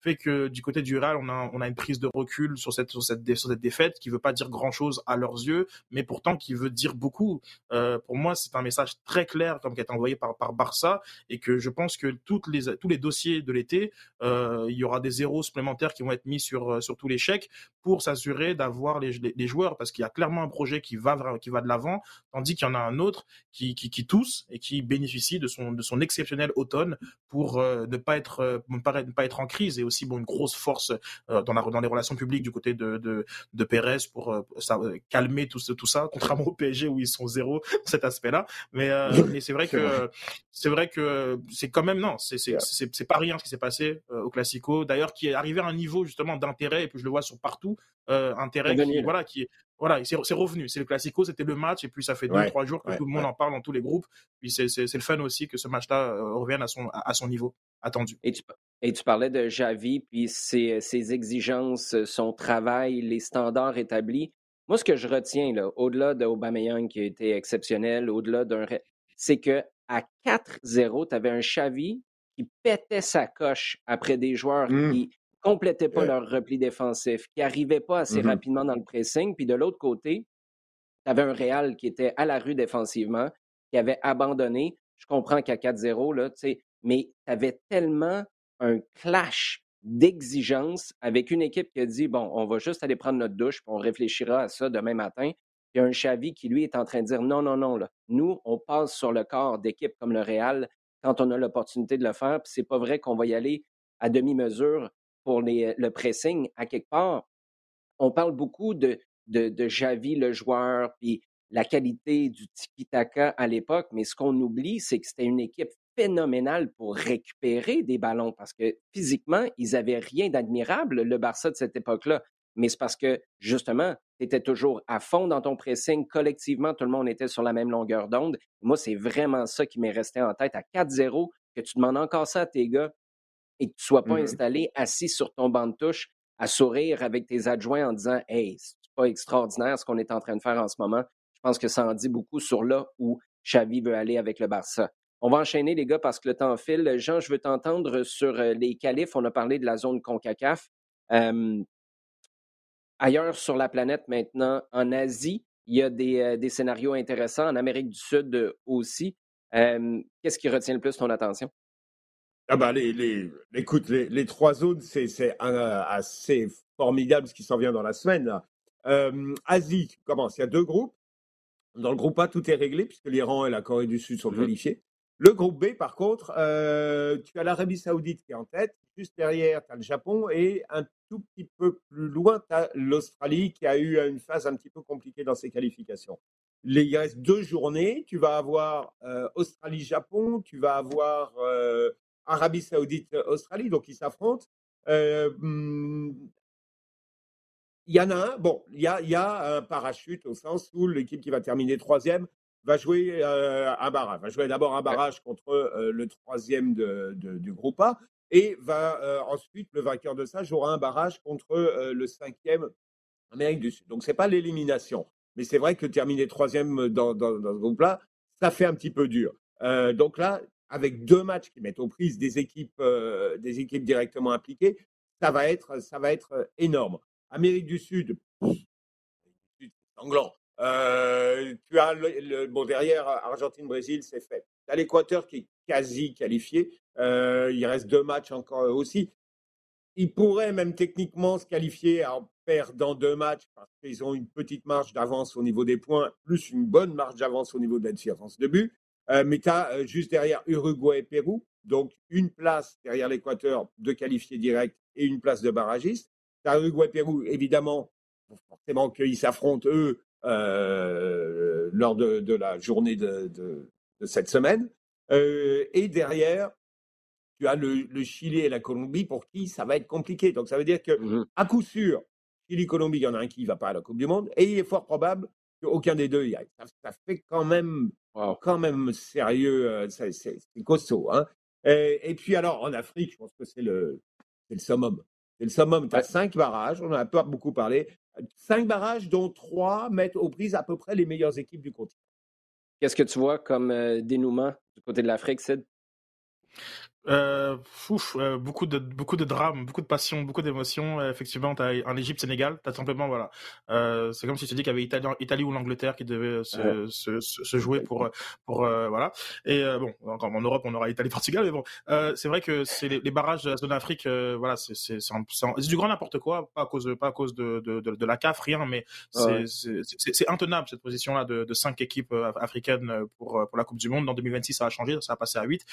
fait que du côté du Real, on a, on a une prise de recul sur cette, sur cette, sur cette défaite qui veut pas dire grand chose à leurs yeux, mais pourtant qui veut dire beaucoup. Euh, pour moi, c'est un message très clair comme qui a été envoyé par, par Barça et que je pense que toutes les, tous les dossiers de l'été, euh, il y aura des zéros supplémentaires qui vont être mis sur, sur tous les chèques pour s'assurer d'avoir les, les, joueurs parce qu'il y a clairement un projet qui va, qui va de l'avant, tandis qu'il y en a un autre qui, qui, tousse et qui bénéficie de son, de son exceptionnel automne pour euh, ne pas être euh, ne ne pas être en crise et aussi bon une grosse force euh, dans la dans les relations publiques du côté de de, de Pérez pour ça, calmer tout tout ça contrairement au PSG où ils sont zéro cet aspect-là. Mais mais c'est vrai que c'est vrai que c'est quand même non c'est c'est c'est pas rien ce qui s'est passé au Classico. D'ailleurs qui est arrivé à un niveau justement d'intérêt et puis je le vois sur partout intérêt qui, voilà qui voilà, c'est revenu. C'est le classico, c'était le match, et puis ça fait deux, trois jours que tout le monde en parle dans tous les groupes. Puis c'est le fun aussi que ce match-là euh, revienne à son, à son niveau attendu. Et tu, et tu parlais de Javi, puis ses, ses, exigences, son travail, les standards établis. Moi, ce que je retiens, au-delà de Aubameyang qui a été exceptionnel, au-delà d'un... C'est que à 4-0, tu avais un Xavi qui pétait sa coche après des joueurs mmh. qui complétaient pas leur repli défensif, qui n'arrivaient pas assez mmh rapidement dans le pressing. Puis de l'autre côté, tu avais un Real qui était à la rue défensivement, qui avait abandonné. Je comprends qu'à 4-0, là, mais tu avais tellement un clash d'exigence avec une équipe qui a dit bon, on va juste aller prendre notre douche, puis on réfléchira à ça demain matin. Il y a un Xavi qui, lui, est en train de dire non, non, non, là. nous, on passe sur le corps d'équipes comme le Real quand on a l'opportunité de le faire, puis c'est pas vrai qu'on va y aller à demi-mesure pour les, le pressing, à quelque part, on parle beaucoup de, Javi, le joueur, puis la qualité du tiki-taka à l'époque, mais ce qu'on oublie, c'est que c'était une équipe phénoménale pour récupérer des ballons parce que physiquement, ils n'avaient rien d'admirable, le Barça de cette époque-là. Mais c'est parce que, justement, tu étais toujours à fond dans ton pressing. Collectivement, tout le monde était sur la même longueur d'onde. Moi, c'est vraiment ça qui m'est resté en tête à 4-0, que tu demandes encore ça à tes gars et que tu ne sois pas mmh installé assis sur ton banc de touche à sourire avec tes adjoints en disant Hey, c'est pas extraordinaire ce qu'on est en train de faire en ce moment. Je pense que ça en dit beaucoup sur là où Xavi veut aller avec le Barça. On va enchaîner, les gars, parce que le temps file. Jean, je veux t'entendre sur euh, les qualifs. On a parlé de la zone CONCACAF. ailleurs sur la planète maintenant, en Asie, il y a des, euh, des scénarios intéressants. En Amérique du Sud euh, aussi. Qu'est-ce qui retient le plus ton attention? Ah bah les, les, écoute, les, les trois zones, c'est assez formidable ce qui s'en vient dans la semaine. Euh, Asie commence, il y a deux groupes. Dans le groupe A, tout est réglé puisque l'Iran et la Corée du Sud sont mmh qualifiés. Le groupe B, par contre, euh, tu as l'Arabie Saoudite qui est en tête. Juste derrière, tu as le Japon. Et un tout petit peu plus loin, tu as l'Australie qui a eu une phase un petit peu compliquée dans ses qualifications. Il reste deux journées. Tu vas avoir euh, Australie-Japon, tu vas avoir euh, Arabie Saoudite, Australie, donc ils s'affrontent. Hmm, il y en a un, bon, il y a, y a, un parachute au sens où l'équipe qui va terminer troisième va jouer un barrage, va jouer d'abord un barrage contre le troisième de, du groupe A et va ensuite, le vainqueur de ça jouera un barrage contre le cinquième Amérique du Sud. Donc, ce n'est pas l'élimination. Mais c'est vrai que terminer troisième dans, dans, dans ce groupe-là, ça fait un petit peu dur. donc là, avec deux matchs qui mettent aux prises des équipes, euh, des équipes directement impliquées, ça va être, ça va être euh, énorme. Amérique du Sud, sanglant. Euh, tu as bon derrière Argentine-Brésil, c'est fait. Tu as l'Équateur qui est quasi qualifié. il reste deux matchs encore aussi. Ils pourraient même techniquement se qualifier en perdant deux matchs parce qu'ils ont une petite marge d'avance au niveau des points, plus une bonne marge d'avance au niveau de la différence de but. Euh, mais tu as euh, juste derrière Uruguay et Pérou, donc une place derrière l'Équateur de qualifiés direct et une place de barragiste. Tu as Uruguay et Pérou, évidemment, forcément qu'ils s'affrontent, eux, euh, lors de, la journée de, cette semaine. et derrière, tu as le, Chili et la Colombie pour qui ça va être compliqué. Donc ça veut dire que, mmh à coup sûr, Chili-Colombie, il y en a un qui ne va pas à la Coupe du Monde, et il est fort probable qu'aucun des deux y aille. ça fait quand même quand même sérieux, euh, c'est costaud. Hein. Et, puis alors, en Afrique, je pense que c'est le, le summum. C'est le summum. Tu as cinq barrages, on en a pas beaucoup parlé. Cinq barrages, dont trois mettent aux prises à peu près les meilleures équipes du continent. Qu'est-ce que tu vois comme euh, dénouement du côté de l'Afrique, Sid? Euh, euh, beaucoup de beaucoup de drames, beaucoup de passion, beaucoup d'émotions. Euh, effectivement, t'as un Égypte-Sénégal, t'as simplement voilà. Euh, c'est comme si tu dis qu'il y avait Italie, Italie ou l'Angleterre qui devaient se, se, se, jouer pour pour voilà. Et bon, encore en Europe, on aura Italie-Portugal, mais bon, c'est vrai que c'est les, les, barrages de la zone d'Afrique, voilà, c'est c'est c'est du grand n'importe quoi, pas à cause de, pas à cause de de, de, de la CAF, rien, mais c'est c'est intenable cette position-là de, de cinq équipes africaines pour pour la Coupe du Monde. En 2026, ça a changé, ça a passé à 8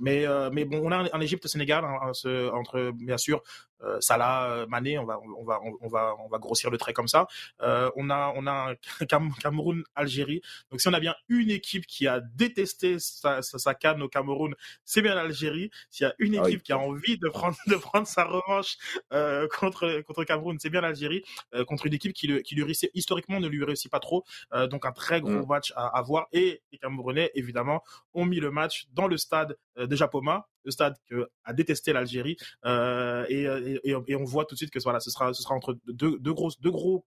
mais mais, euh, mais bon, on a en Égypte-Sénégal, hein, entre bien sûr euh, Salah, euh, Mané, on va, on va, on va, on va grossir le trait comme ça. Euh, on a, on a Cameroun, Algérie. Donc si on a bien une équipe qui a détesté sa, sa, canne au Cameroun, c'est bien l'Algérie. S'il y a une ah équipe qui a envie de prendre, de prendre sa revanche euh, contre contre Cameroun, c'est bien l'Algérie contre une équipe qui, le, qui lui réussit historiquement ne lui réussit pas trop. donc un très gros mm. match à, à, voir. Et les Camerounais évidemment ont mis le match dans le stade de Japoma le stade que a détesté l'Algérie euh, et, et, et, on voit tout de suite que voilà ce sera ce sera entre deux, deux deux gros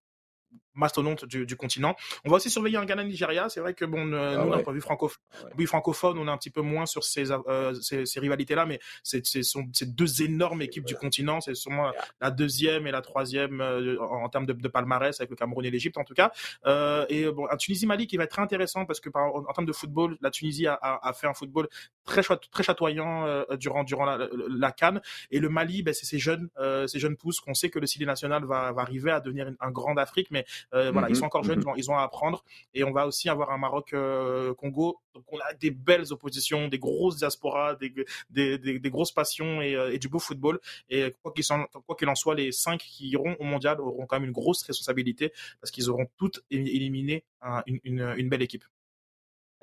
mastodonte du, du, continent. On va aussi surveiller un Ghana-Nigeria. C'est vrai que bon, euh, ah nous, d'un point de vue francophone, oui, francophone, on est un petit peu moins sur ces, euh, ces, ces rivalités-là, mais c'est deux énormes équipes du continent. C'est sûrement la deuxième et la troisième euh, en, en, termes de, de, palmarès avec le Cameroun et l'Égypte en tout cas. Euh, et bon, un Tunisie-Mali qui va être très intéressant parce que par, en, en, termes de football, la Tunisie a, a, a fait un football très, très chatoyant euh, durant durant la, la, Cannes. Et le Mali, ben, c'est ces jeunes ces jeunes pousses qu'on sait que le Sili national va, va arriver à devenir un grand Afrique, mais euh, voilà, ils sont encore jeunes, ils ont à apprendre. Et on va aussi avoir un Maroc-Congo. Euh, Donc on a des belles oppositions, des grosses diasporas, des, des, des, des grosses passions et, euh, et, du beau football. Et quoi qu'il qu en soit, les cinq qui iront au mondial auront quand même une grosse responsabilité parce qu'ils auront toutes éliminé un, une, une, une belle équipe.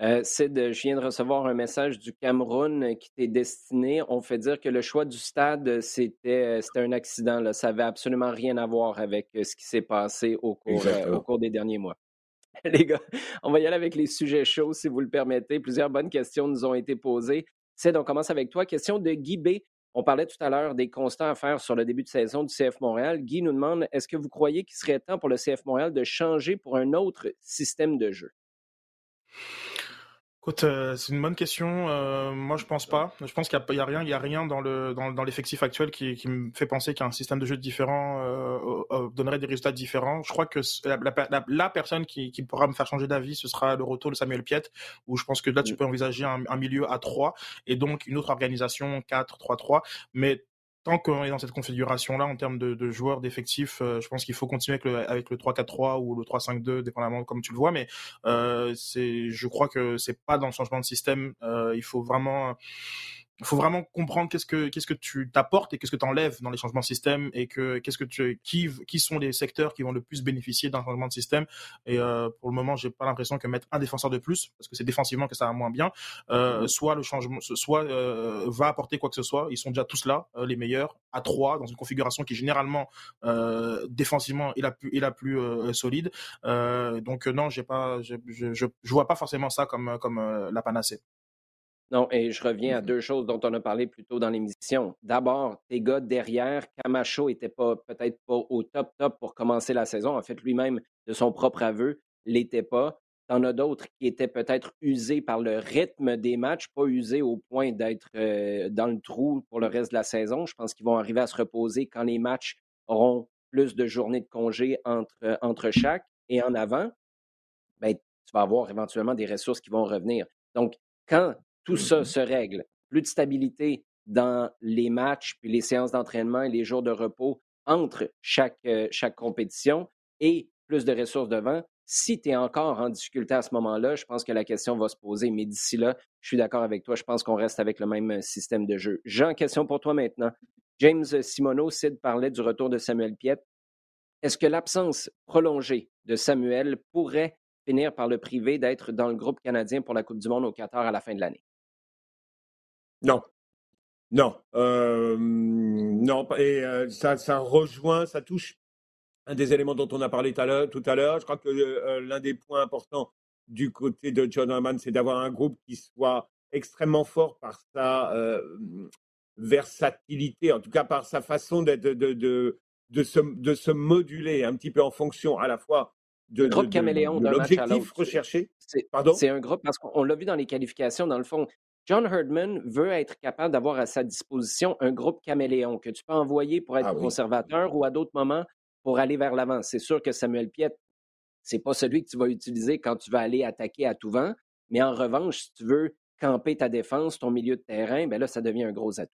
Euh, Sid, je viens de recevoir un message du Cameroun qui t'est destiné. On fait dire que le choix du stade, c'était un accident. Là. Ça n'avait absolument rien à voir avec euh, ce qui s'est passé au cours, euh, au cours des derniers mois. les gars, on va y aller avec les sujets chauds, si vous le permettez. Plusieurs bonnes questions nous ont été posées. Sid, on commence avec toi. Question de Guy B. On parlait tout à l'heure des constats à faire sur le début de saison du CF Montréal. Guy nous demande est-ce que vous croyez qu'il serait temps pour le CF Montréal de changer pour un autre système de jeu? Écoute, euh, c'est une bonne question. Euh, moi, je pense pas. Je pense qu'il y, a rien, il y a rien dans le dans, dans l'effectif actuel qui, qui, me fait penser qu'un système de jeu différent euh, euh, donnerait des résultats différents. Je crois que la, la, la personne qui, qui, pourra me faire changer d'avis, ce sera le retour de Samuel Piet, où je pense que là, tu mm. peux envisager un, un milieu à 3 et donc une autre organisation 4-3-3. Mais tant qu'on est dans cette configuration-là en termes de, de joueurs, d'effectifs, euh, je pense qu'il faut continuer avec le, avec le 3-4-3 ou le 3-5-2, dépendamment comme tu le vois. Mais euh, je crois que c'est pas dans le changement de système. Euh, il faut vraiment il faut vraiment comprendre qu'est-ce que qu'est-ce que tu t'apportes et qu'est-ce que tu enlèves dans les changements de système et que qu'est-ce que tu qui qui sont les secteurs qui vont le plus bénéficier d'un changement de système. Et euh, pour le moment j'ai pas l'impression que mettre un défenseur de plus parce que c'est défensivement que ça va moins bien euh, soit le changement soit euh, va apporter quoi que ce soit. Ils sont déjà tous là euh, les meilleurs à trois dans une configuration qui généralement euh, défensivement est la plus est la plus euh, solide. Donc non j'ai pas je, je, je vois pas forcément ça comme comme la panacée non, et je reviens à deux choses dont on a parlé plus tôt dans l'émission. D'abord, tes gars derrière, Camacho n'était pas peut-être pas au top top pour commencer la saison. En fait, lui-même, de son propre aveu, l'était pas. T'en as d'autres qui étaient peut-être usés par le rythme des matchs, pas usés au point d'être euh, dans le trou pour le reste de la saison. Je pense qu'ils vont arriver à se reposer quand les matchs auront plus de journées de congé entre, euh, entre chaque. Et en avant, ben, tu vas avoir éventuellement des ressources qui vont revenir. Donc, quand tout ça mmh se règle. Plus de stabilité dans les matchs, puis les séances d'entraînement et les jours de repos entre chaque, euh, chaque compétition et plus de ressources devant. Si tu es encore en difficulté à ce moment-là, je pense que la question va se poser. Mais d'ici là, je suis d'accord avec toi. Je pense qu'on reste avec le même euh, système de jeu. Jean, question pour toi maintenant. James Simoneau, Sid parlait du retour de Samuel Piet. Est-ce que l'absence prolongée de Samuel pourrait finir par le priver d'être dans le groupe canadien pour la Coupe du Monde au Qatar à la fin de l'année? Non. Non. Euh, non. Et euh, ça, ça rejoint, ça touche un des éléments dont on a parlé tout à l'heure. Je crois que euh, l'un des points importants du côté de John Hammond, c'est d'avoir un groupe qui soit extrêmement fort par sa versatilité, en tout cas par sa façon de, de, de, de, se, de se moduler un petit peu en fonction à la fois de, groupe de, de, de l'objectif recherché. C'est un groupe parce qu'on l'a vu dans les qualifications, dans le fond, John Herdman veut être capable d'avoir à sa disposition un groupe caméléon que tu peux envoyer pour être Ah oui. conservateur ou à d'autres moments pour aller vers l'avant. C'est sûr que Samuel Piet, c'est pas celui que tu vas utiliser quand tu vas aller attaquer à tout vent, mais en revanche, si tu veux camper ta défense, ton milieu de terrain, ben là, ça devient un gros atout.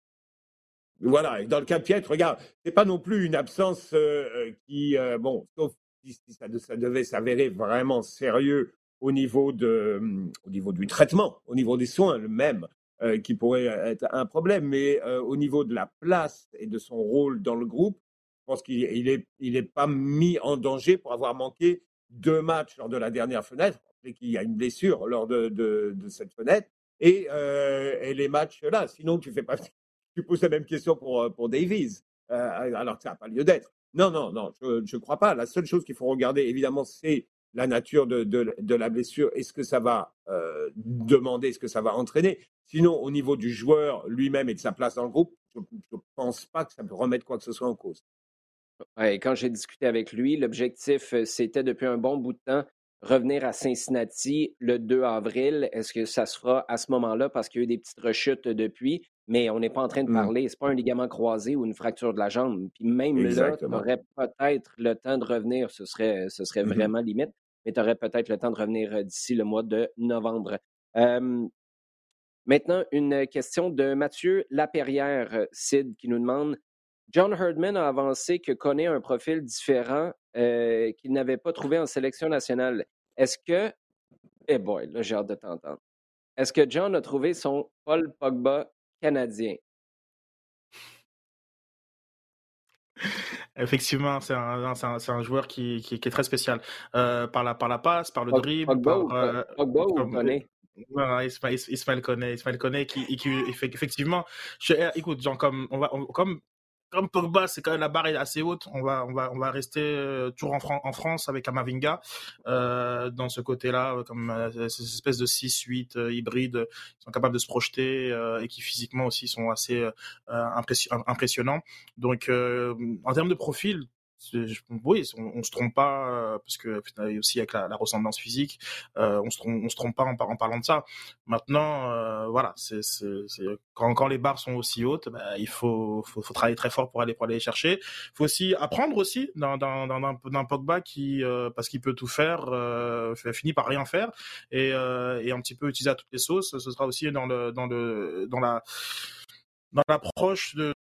Voilà, et dans le cas de Piet, regarde, c'est pas non plus une absence euh, euh, qui, euh, bon, sauf si ça devait s'avérer vraiment sérieux au niveau, de, au niveau du traitement, au niveau des soins, le même, euh, qui pourrait être un problème, mais euh, au niveau de la place et de son rôle dans le groupe, je pense qu'il il est, il est pas mis en danger pour avoir manqué deux matchs lors de la dernière fenêtre, et qu'il y a une blessure lors de, de, cette fenêtre, et, euh, et les matchs là. Sinon, tu fais pas tu poses la même question pour, pour Davies, alors que ça n'a pas lieu d'être. Non, non, non, je ne crois pas. La seule chose qu'il faut regarder, évidemment, c'est la nature de, de, la blessure. Est-ce que ça va euh, demander, est-ce que ça va entraîner? Sinon, au niveau du joueur lui-même et de sa place dans le groupe, je ne pense pas que ça peut remettre quoi que ce soit en cause. Quand j'ai discuté avec lui, l'objectif, euh, c'était depuis un bon bout de temps revenir à Cincinnati le 2 avril. Est-ce que ça se fera à ce moment-là? Parce qu'il y a eu des petites rechutes depuis? Mais on n'est pas en train de Mm. parler, c'est pas un ligament croisé ou une fracture de la jambe. Puis même là, tu aurais peut-être le temps de revenir, ce serait, ce serait Mhm. vraiment limite, mais tu aurais peut-être le temps de revenir euh, d'ici le mois de novembre. Euh, maintenant, une question de Mathieu Laperrière, euh, Sid, qui nous demande John Herdman a avancé que connaît un profil différent euh, qu'il n'avait pas trouvé en sélection nationale. Est-ce que. Eh boy, là, j'ai hâte de t'entendre. Est-ce que John a trouvé son Paul Pogba canadien? Effectivement, c'est un, un, un joueur qui, qui, qui est très spécial. Euh, par, la, par la passe, par le Pog- dribble, Pogba ou, par. euh, Pogba ou comme- Koné? Non, Ismaël, connaît, Ismaël connaît qui, qui, effectivement. Je, eh, écoute, genre comme on va, on- comme comme Pogba, c'est quand même la barre est assez haute. On va, on va, on va rester euh, toujours en, Fran- en France avec Amavinga euh, dans ce côté-là, euh, comme euh, ces espèces de 6-8 euh, hybrides qui sont capables de se projeter et qui physiquement aussi sont assez impression- impressionnants. Donc, en termes de profil, oui, on, on se trompe pas euh, parce que aussi avec la, la ressemblance physique, euh, on se trompe, se trompe pas en, par- en parlant de ça. Maintenant, euh, voilà, quand, les barres sont aussi hautes, bah, il faut, travailler très fort pour aller les chercher. Il faut aussi apprendre aussi d'un d'un- d'un- d'un Pogba qui parce qu'il peut tout faire, finit par rien faire et, un petit peu utiliser à toutes les sauces. Ce sera aussi dans dans dans la dans l'approche de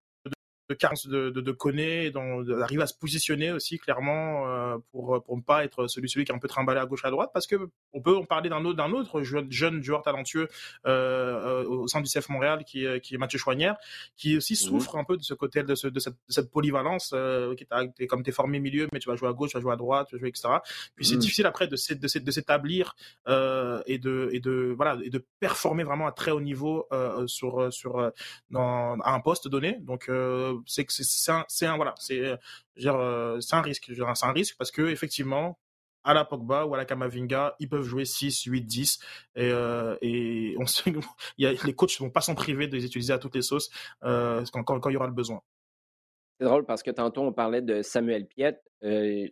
de carence de, de, de Koné, dans- d'arriver à se positionner aussi clairement euh, pour pour ne pas être celui celui qui est un peu trimballé à gauche à droite parce que on peut en parler d'un autre d'un autre jeune, jeune joueur talentueux euh, euh, au sein du CF Montréal qui est qui est Mathieu Choignard qui aussi souffre un peu de ce côté de, ce, de, cette, de cette polyvalence euh, qui est comme t'es formé milieu mais tu vas jouer à gauche tu vas jouer à droite tu vas jouer etc puis c'est Mm. difficile après de de s'é- de s'établir euh, et de et de voilà et de performer vraiment à très haut niveau euh, sur sur euh, dans à un poste donné. Donc euh, c'est que c'est- un un voilà c'est euh, dire, euh, un risque c'est un risque parce que effectivement à la Pogba ou à la Kamavinga, ils peuvent jouer 6, 8, 10 et, euh, et on y a, les coachs ne vont pas s'en priver de les utiliser à toutes les sauces euh, quand, quand, il y aura le besoin. C'est drôle parce que tantôt, on parlait de Samuel Piet. Euh,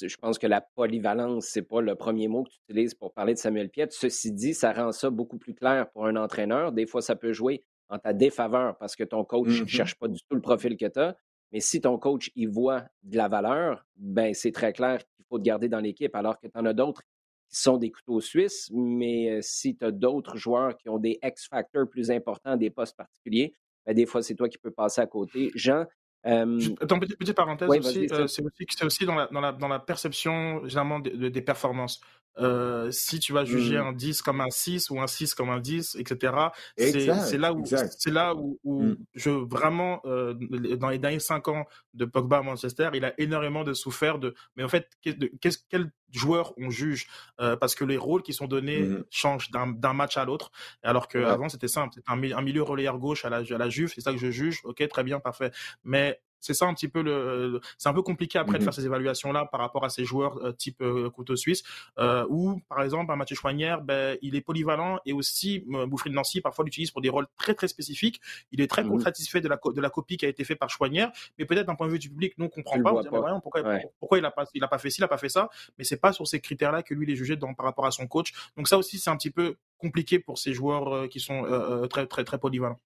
je pense que la polyvalence, c'est pas le premier mot que tu utilises pour parler de Samuel Piet. Ceci dit, ça rend ça beaucoup plus clair pour un entraîneur. Des fois, ça peut jouer en ta défaveur parce que ton coach ne Mhm. cherche pas du tout le profil que tu as. Mais si ton coach y voit de la valeur, ben c'est très clair qu'il faut te garder dans l'équipe. Alors que tu en as d'autres qui sont des couteaux suisses, mais si tu as d'autres joueurs qui ont des X-factors plus importants, des postes particuliers, ben, des fois, c'est toi qui peux passer à côté. Jean, euh, Attends, petite, petite parenthèse Ouais, aussi, vas-y, euh, c'est aussi, c'est aussi dans, la, dans, la, dans la perception généralement de- de- des performances. Euh, si tu vas juger Mhm. un 10 comme un 6 ou un 6 comme un 10, etc., c'est là où, c'est là où, où Mhm. je vraiment, euh, dans les derniers 5 ans de Pogba à Manchester, il a énormément de souffert de. Mais en fait, qu'est-ce, quel joueur on juge? Euh, Parce que les rôles qui sont donnés Mhm. changent d'un, match à l'autre. Alors Ouais. qu'avant, c'était simple. C'était un, un milieu relayeur gauche à la, à la Juve, c'est ça que je juge. Ok, très bien, parfait. Mais c'est ça un petit peu le. C'est un peu compliqué après de Mhm. faire ces évaluations-là par rapport à ces joueurs euh, type euh, couteau suisse, euh, où par exemple un Mathieu Choignard, ben, il est polyvalent et aussi euh, Bouffry de Nancy parfois l'utilise pour des rôles très très spécifiques. Il est très Mhm. satisfait de la de la copie qui a été faite par Choignard, mais peut-être d'un point de vue du public, nous on comprend Tu pas. On dit, pas. voyons, pourquoi, Ouais. pourquoi il a pas il a pas fait ci, il a pas fait ça, mais c'est pas sur ces critères-là que lui il est jugé dans, par rapport à son coach. Donc ça aussi c'est un petit peu compliqué pour ces joueurs qui sont très, très, très polyvalents.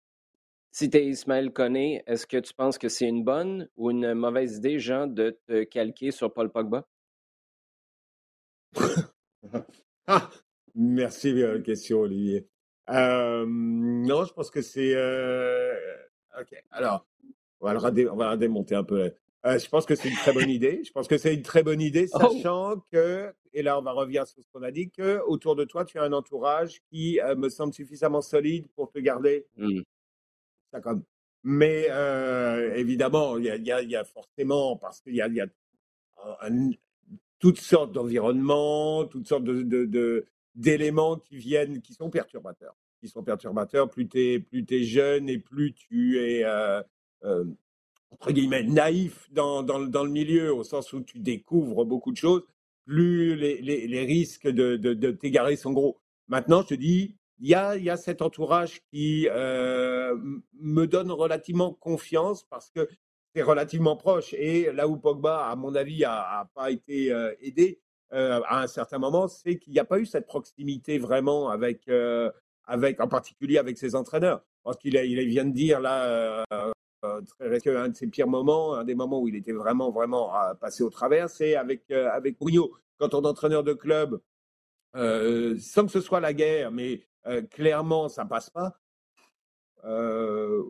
Si tu es Ismaël Koné, est-ce que tu penses que c'est une bonne ou une mauvaise idée, Jean, de te calquer sur Paul Pogba? ah, merci de la question, Olivier. Euh, non, je pense que c'est. Euh, ok, alors, on va, on va démonter un peu. Euh, je pense que c'est une très bonne idée. Je pense que c'est une très bonne idée, oh! sachant que, et là on va revenir sur ce qu'on a dit, que autour de toi, tu as un entourage qui me semble suffisamment solide pour te garder mmh. Mais euh, évidemment, il y, a, forcément, parce qu'il y a, toutes sortes d'environnements, toutes sortes d'éléments qui viennent, qui sont perturbateurs. Qui sont perturbateurs, plus tu es, plus es jeune et plus tu es, euh, euh, entre guillemets, naïf dans, dans, le milieu, au sens où tu découvres beaucoup de choses, plus les, risques de t'égarer sont gros. Maintenant, je te dis, il y a, y a, cet entourage qui euh, me donne relativement confiance parce que c'est relativement proche. Et là où Pogba, à mon avis, n'a pas été euh, aidé euh, à un certain moment, c'est qu'il n'y a pas eu cette proximité vraiment avec, avec en particulier avec ses entraîneurs. Parce qu'il il vient de dire là, très un de ses pires moments, un des moments où il était vraiment, vraiment passé au travers, c'est avec, avec Bruno. Quand ton entraîneur de club sans que ce soit la guerre, mais euh, clairement, ça passe pas. Euh,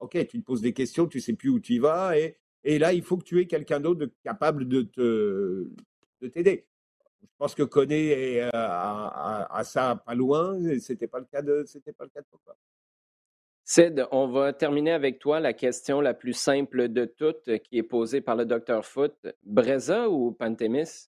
ok, tu te poses des questions, tu sais plus où tu vas, et, là, il faut que tu aies quelqu'un d'autre capable de te de t'aider. Je pense que Koné est euh, à, ça pas loin, c'était pas le pas le cas de Pogba. Sid, on va terminer avec toi la question la plus simple de toutes qui est posée par le docteur Foot. Breza ou Pantémis?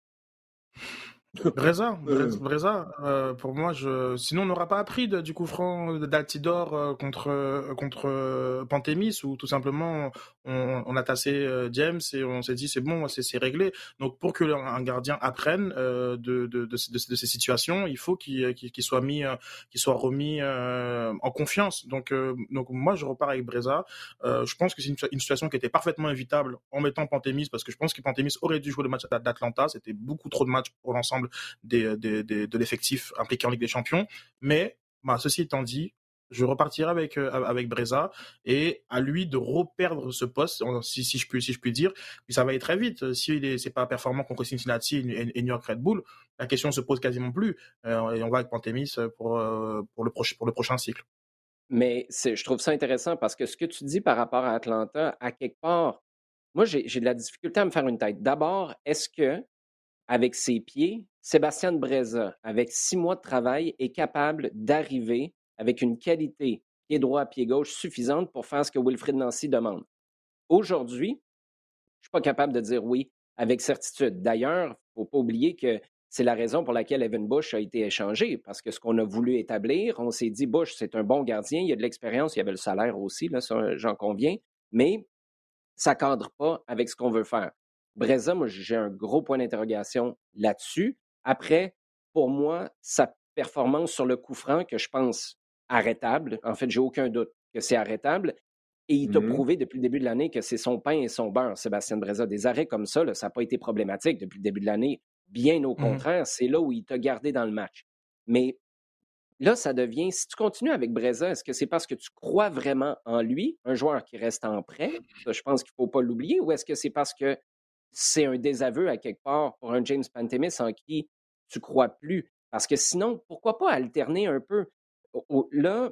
Breza, Breza, euh, pour moi, je... sinon on n'aura pas appris du coup franc d'Altidor euh, contre euh, contre Pantémis ou tout simplement on, a tassé James et on s'est dit c'est bon, c'est réglé. Donc pour que un gardien apprenne de, de, de, de, ces situations, il faut qu'il soit mis, qu'il soit remis en confiance. Donc donc moi je repars avec Breza. je pense que c'est une, situation qui était parfaitement évitable en mettant Pantémis parce que je pense que Pantémis aurait dû jouer le match d'Atlanta. C'était beaucoup trop de matchs pour l'ensemble de l'effectif impliqué en Ligue des Champions. Mais bah, ceci étant dit, je repartirai avec euh, avec et à lui de reperdre ce poste si, si je puis si je puis dire. Ça va aller très vite si il est c'est pas performant contre Cincinnati et, New York Red Bull la question se pose quasiment plus euh, et on va avec Pantémis pour euh, pour le pour le prochain cycle. Mais je trouve ça intéressant parce que ce que tu dis par rapport à Atlanta à quelque part moi j'ai de la difficulté à me faire une tête. D'abord est-ce que avec ses pieds, Sébastien Breza, avec six mois de travail, est capable d'arriver avec une qualité pied droit, pied gauche suffisante pour faire ce que Wilfred Nancy demande. Aujourd'hui, je ne suis pas capable de dire oui avec certitude. D'ailleurs, il ne faut pas oublier que c'est la raison pour laquelle Evan Bush a été échangé, parce que ce qu'on a voulu établir, on s'est dit, Bush, c'est un bon gardien, il y a de l'expérience, il y avait le salaire aussi, j'en conviens, mais ça ne cadre pas avec ce qu'on veut faire. Breza, moi, j'ai un gros point d'interrogation là-dessus. Après, pour moi, sa performance sur le coup franc, que je pense arrêtable, en fait, j'ai aucun doute que c'est arrêtable. Et il t'a mmh prouvé depuis le début de l'année que c'est son pain et son beurre, Sébastien Breza. Des arrêts comme ça, ça n'a pas été problématique depuis le début de l'année. Bien au mmh contraire, c'est là où il t'a gardé dans le match. Mais là, ça devient, si tu continues avec Breza, est-ce que c'est parce que tu crois vraiment en lui, un joueur qui reste en prêt, je pense qu'il ne faut pas l'oublier, ou est-ce que c'est parce que c'est un désaveu à quelque part pour un James Pantemis en qui tu crois plus. Parce que sinon, pourquoi pas alterner un peu? Là,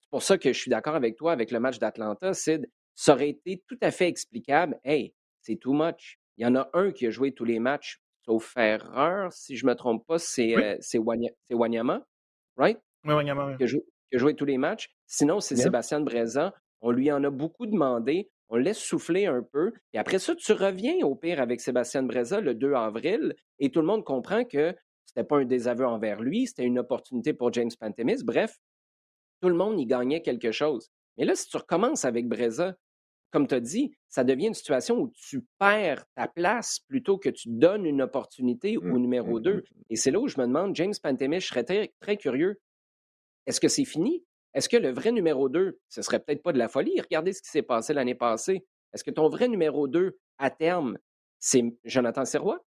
c'est pour ça que je suis d'accord avec toi avec le match d'Atlanta, Sid. Ça aurait été tout à fait explicable. Hey, c'est too much. Il y en a un qui a joué tous les matchs, sauf erreur, si je ne me trompe pas, c'est Wanyama, right? Oui, Wanyama, Qui, a joué, tous les matchs. Sinon, c'est Sébastien Breza. On lui en a beaucoup demandé on laisse souffler un peu, et après ça, tu reviens au pire avec Sébastien Breza le 2 avril, et tout le monde comprend que ce n'était pas un désaveu envers lui, c'était une opportunité pour James Pantemis. Bref, tout le monde y gagnait quelque chose. Mais là, si tu recommences avec Breza, comme tu as dit, ça devient une situation où tu perds ta place plutôt que tu donnes une opportunité au mmh, numéro 2. Mmh, mmh, et c'est là où je me demande, James Pantemis, je serais très, très curieux. Est-ce que c'est fini? Est-ce que le vrai numéro 2, ce serait peut-être pas de la folie? Regardez ce qui s'est passé l'année passée. Est-ce que ton vrai numéro 2, à terme, c'est Jonathan Serrois?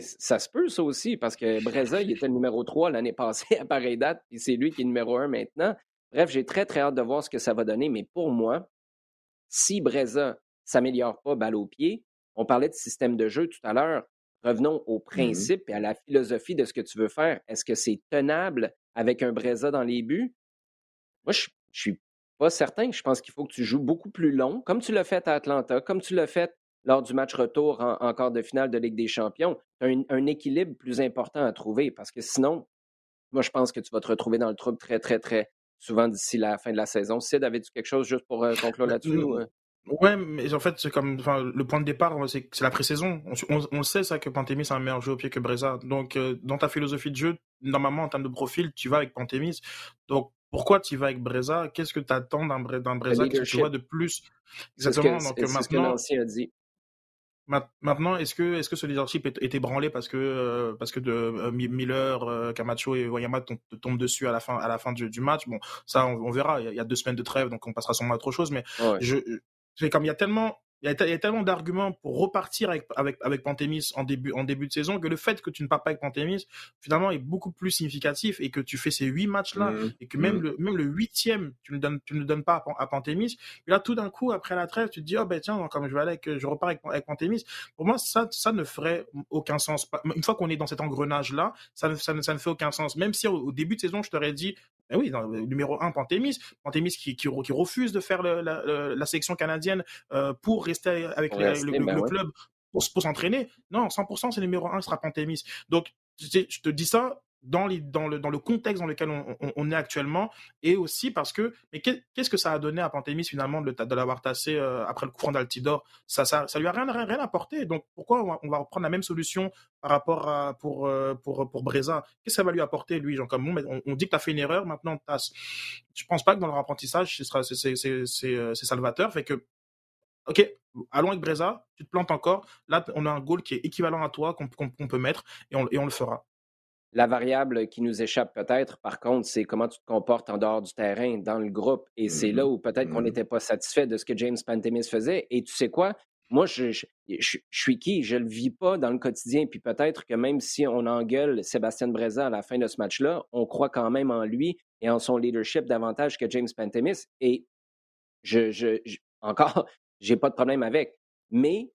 ça se peut, ça aussi, parce que Breza, il était le numéro 3 l'année passée à pareille date, et c'est lui qui est le numéro 1 maintenant. Bref, j'ai très, très hâte de voir ce que ça va donner, mais pour moi, si Breza s'améliore pas balle au pied, on parlait de système de jeu tout à l'heure, revenons au mmh principe et à la philosophie de ce que tu veux faire. Est-ce que c'est tenable avec un Breza dans les buts? Moi, je, je suis pas certain. Je pense qu'il faut que tu joues beaucoup plus long, comme tu l'as fait à Atlanta, comme tu l'as fait lors du match retour en, quart de finale de Ligue des Champions. Tu as un, équilibre plus important à trouver parce que sinon, moi, je pense que tu vas te retrouver dans le trouble très, très, très souvent d'ici la fin de la saison. Sid, avais-tu quelque chose juste pour euh, conclure là-dessus? Euh? Ouais, mais en fait, c'est comme, enfin, le point de départ, c'est la pré-saison. On, on, sait ça que Pantémis a un meilleur jeu au pied que Breza. Donc, euh, dans ta philosophie de jeu, normalement, en termes de profil, tu vas avec Pantémis. Donc, pourquoi tu vas avec Breza? Qu'est-ce que tu attends d'un Breza Qu'est-ce que tu vois de plus? Exactement. Donc maintenant, a dit. Maintenant, est-ce que, est-ce que ce leadership est, ébranlé parce que, euh, parce que de euh, Miller, euh, Camacho et Wayama tombent dessus à la fin, à la fin du, match? Bon, ça, on, verra. Il y, a, deux semaines de trêve, donc on passera sûrement à autre chose. Mais je, c'est comme il y a tellement il y, a, tellement d'arguments pour repartir avec, avec, avec Pantémis en début, en début de saison que le fait que tu ne pars pas avec Pantémis, finalement, est beaucoup plus significatif et que tu fais ces huit matchs-là mmh. et que même, mmh. le, même le huitième, tu ne donnes, tu ne donnes pas à, Pantémis. Et là, tout d'un coup, après la trêve, tu te dis, oh ben tiens, comme je vais aller avec, je repars avec, avec Pantémis. Pour moi, ça, ça ne ferait aucun sens. Une fois qu'on est dans cet engrenage-là, ça ne, ça, ne, ça ne fait aucun sens. Même si au, début de saison, je t'aurais dit, ben oui, dans, numéro un, Pantémis, Pantémis qui, qui, qui refuse de faire le, la, la, sélection canadienne euh, pour rester avec le, ben club pour, pour s'entraîner. Non, 100%, c'est numéro un, sera Pantémis. Donc, je te dis ça dans, les, dans, le, dans le contexte dans lequel on, on, est actuellement et aussi parce que mais qu'est-ce que ça a donné à Pantémis finalement de, l'avoir tassé euh, après le courant d'Altidor? Ça, ça, ça lui a rien, rien, rien apporté. Donc pourquoi on va, reprendre la même solution par rapport à pour, euh, pour, pour Breza? Qu'est-ce que ça va lui apporter lui Jean comme on, on dit que tu as fait une erreur maintenant on tasse. Je pense pas que dans leur apprentissage c'est euh, salvateur. Fait que ok, allons avec Breza, tu te plantes encore. Là, on a un goal qui est équivalent à toi, qu'on peut mettre, et on, le fera. La variable qui nous échappe peut-être, par contre, c'est comment tu te comportes en dehors du terrain, dans le groupe. Et c'est là où peut-être qu'on mm-hmm. n'était pas satisfait de ce que James Pantemis faisait. Et tu sais quoi? Moi, je, suis qui? Je ne le vis pas dans le quotidien. Puis peut-être que même si on engueule Sébastien Breza à la fin de ce match-là, on croit quand même en lui et en son leadership davantage que James Pantemis. Et je, je encore, j'ai pas de problème avec. Mais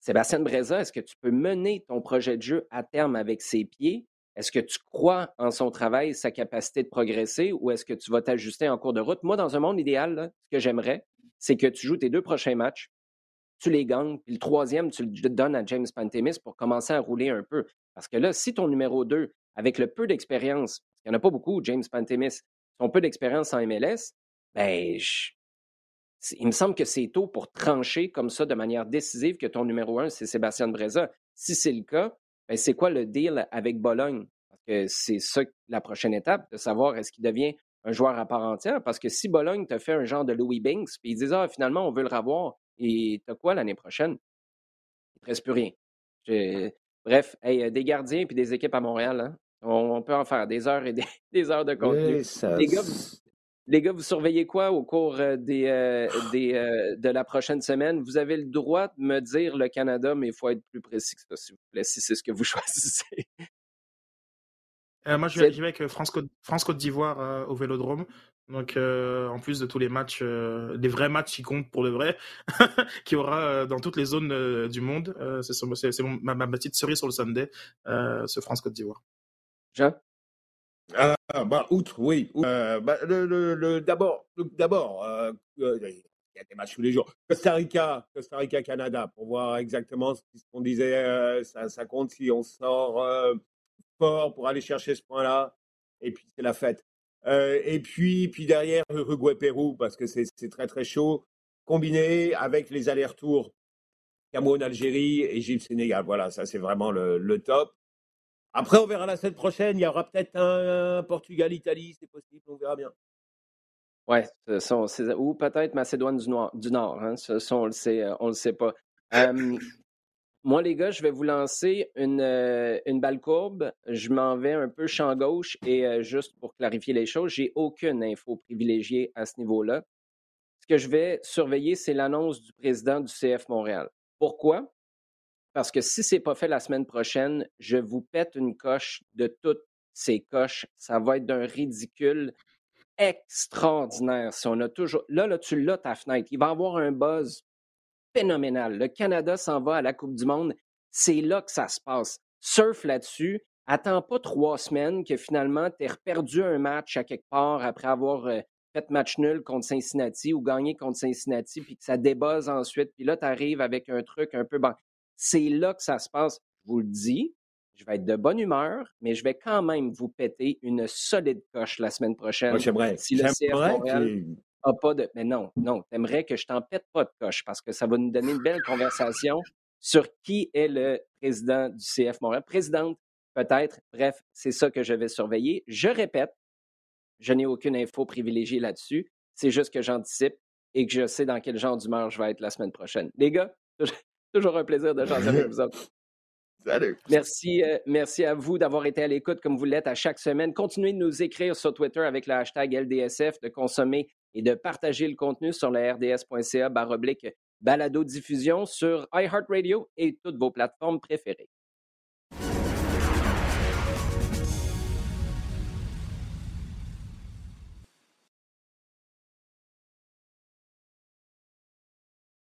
Sébastien Breza, est-ce que tu peux mener ton projet de jeu à terme avec ses pieds? Est-ce que tu crois en son travail, sa capacité de progresser, ou est-ce que tu vas t'ajuster en cours de route? Moi, dans un monde idéal, ce que j'aimerais, c'est que tu joues tes deux prochains matchs, tu les gagnes, puis le troisième, tu le donnes à James Pantemis pour commencer à rouler un peu. Parce que là, si ton numéro 2, avec le peu d'expérience, qu'il n'y en a pas beaucoup, James Pantemis, son peu d'expérience en MLS, ben, il me semble que c'est tôt pour trancher comme ça de manière décisive que ton numéro un, c'est Sébastien Breza. Si c'est le cas, ben, c'est quoi le deal avec Bologne? Parce que c'est ça la prochaine étape, de savoir est-ce qu'il devient un joueur à part entière. Parce que si Bologne te fait un genre de Louis Binks, puis ils disent Ah, finalement, on veut le revoir, et t'as quoi l'année prochaine? Il ne reste plus rien. Bref, euh, des gardiens puis des équipes à Montréal, hein? on, peut en faire des heures et des, heures de contenu. Les gars, les gars, vous surveillez quoi au cours euh, des, euh, des, euh, de la prochaine semaine? Vous avez le droit de me dire le Canada, mais il faut être plus précis que ça, s'il vous plaît, si c'est ce que vous choisissez. moi, je vais, avec France-Côte France d'Ivoire au Vélodrome. Donc, en plus de tous les matchs, des vrais matchs qui comptent pour le vrai, qu'il y aura dans toutes les zones du monde. c'est ma, ma, petite cerise sur le Sunday, ce France-Côte d'Ivoire. Jean? Ah, bah, outre, oui. Euh, bah, le, le, d'abord, euh, euh, il y a des matchs tous les jours. Costa Rica, Costa Rica, Canada, pour voir exactement ce qu'on disait. ça, compte si on sort fort pour aller chercher ce point-là. Et puis c'est la fête. et puis, puis derrière Uruguay-Pérou, parce que c'est, très très chaud, combiné avec les allers-retours Cameroun, Algérie, Égypte, Sénégal. Voilà, ça c'est vraiment le, le top. Après, on verra la semaine prochaine. Il y aura peut-être un, Portugal-Italie, c'est possible, on verra bien. Oui, ou peut-être Macédoine du Nord. Hein, on sait, euh, le sait pas. moi, les gars, je vais vous lancer une, euh, une balle courbe. Je m'en vais un peu champ gauche et euh, juste pour clarifier les choses, j'ai aucune info privilégiée à ce niveau-là. Ce que je vais surveiller, c'est l'annonce du président du CF Montréal. Pourquoi? Parce que si ce n'est pas fait la semaine prochaine, je vous pète une coche de toutes ces coches. Ça va être d'un ridicule extraordinaire. Si on a toujours. Là, là, tu l'as ta fenêtre. Il va avoir un buzz phénoménal. Le Canada s'en va à la Coupe du Monde. C'est là que ça se passe. Surf là-dessus. Attends pas trois semaines que finalement tu aies perdu un match à quelque part après avoir euh, fait match nul contre Cincinnati ou gagné contre Cincinnati, puis que ça débuzz ensuite. Puis là, tu arrives avec un truc un peu. C'est là que ça se passe. Je vous le dis, je vais être de bonne humeur, mais je vais quand même vous péter une solide coche la semaine prochaine. Moi, j'aimerais. Si le CF Montréal a pas de. Mais non, non, t'aimerais que je t'en pète pas de coche parce que ça va nous donner une belle conversation sur qui est le président du CF Montréal. Présidente, peut-être. Bref, c'est ça que je vais surveiller. Je répète, je n'ai aucune info privilégiée là-dessus. C'est juste que j'anticipe et que je sais dans quel genre d'humeur je vais être la semaine prochaine. Les gars, toujours un plaisir de jaser avec vous autres. Salut. Merci, euh, merci à vous d'avoir été à l'écoute comme vous l'êtes à chaque semaine. Continuez de nous écrire sur Twitter avec le hashtag LDSF, de consommer et de partager le contenu sur le rds.ca baroblique balado diffusion sur iHeartRadio et toutes vos plateformes préférées.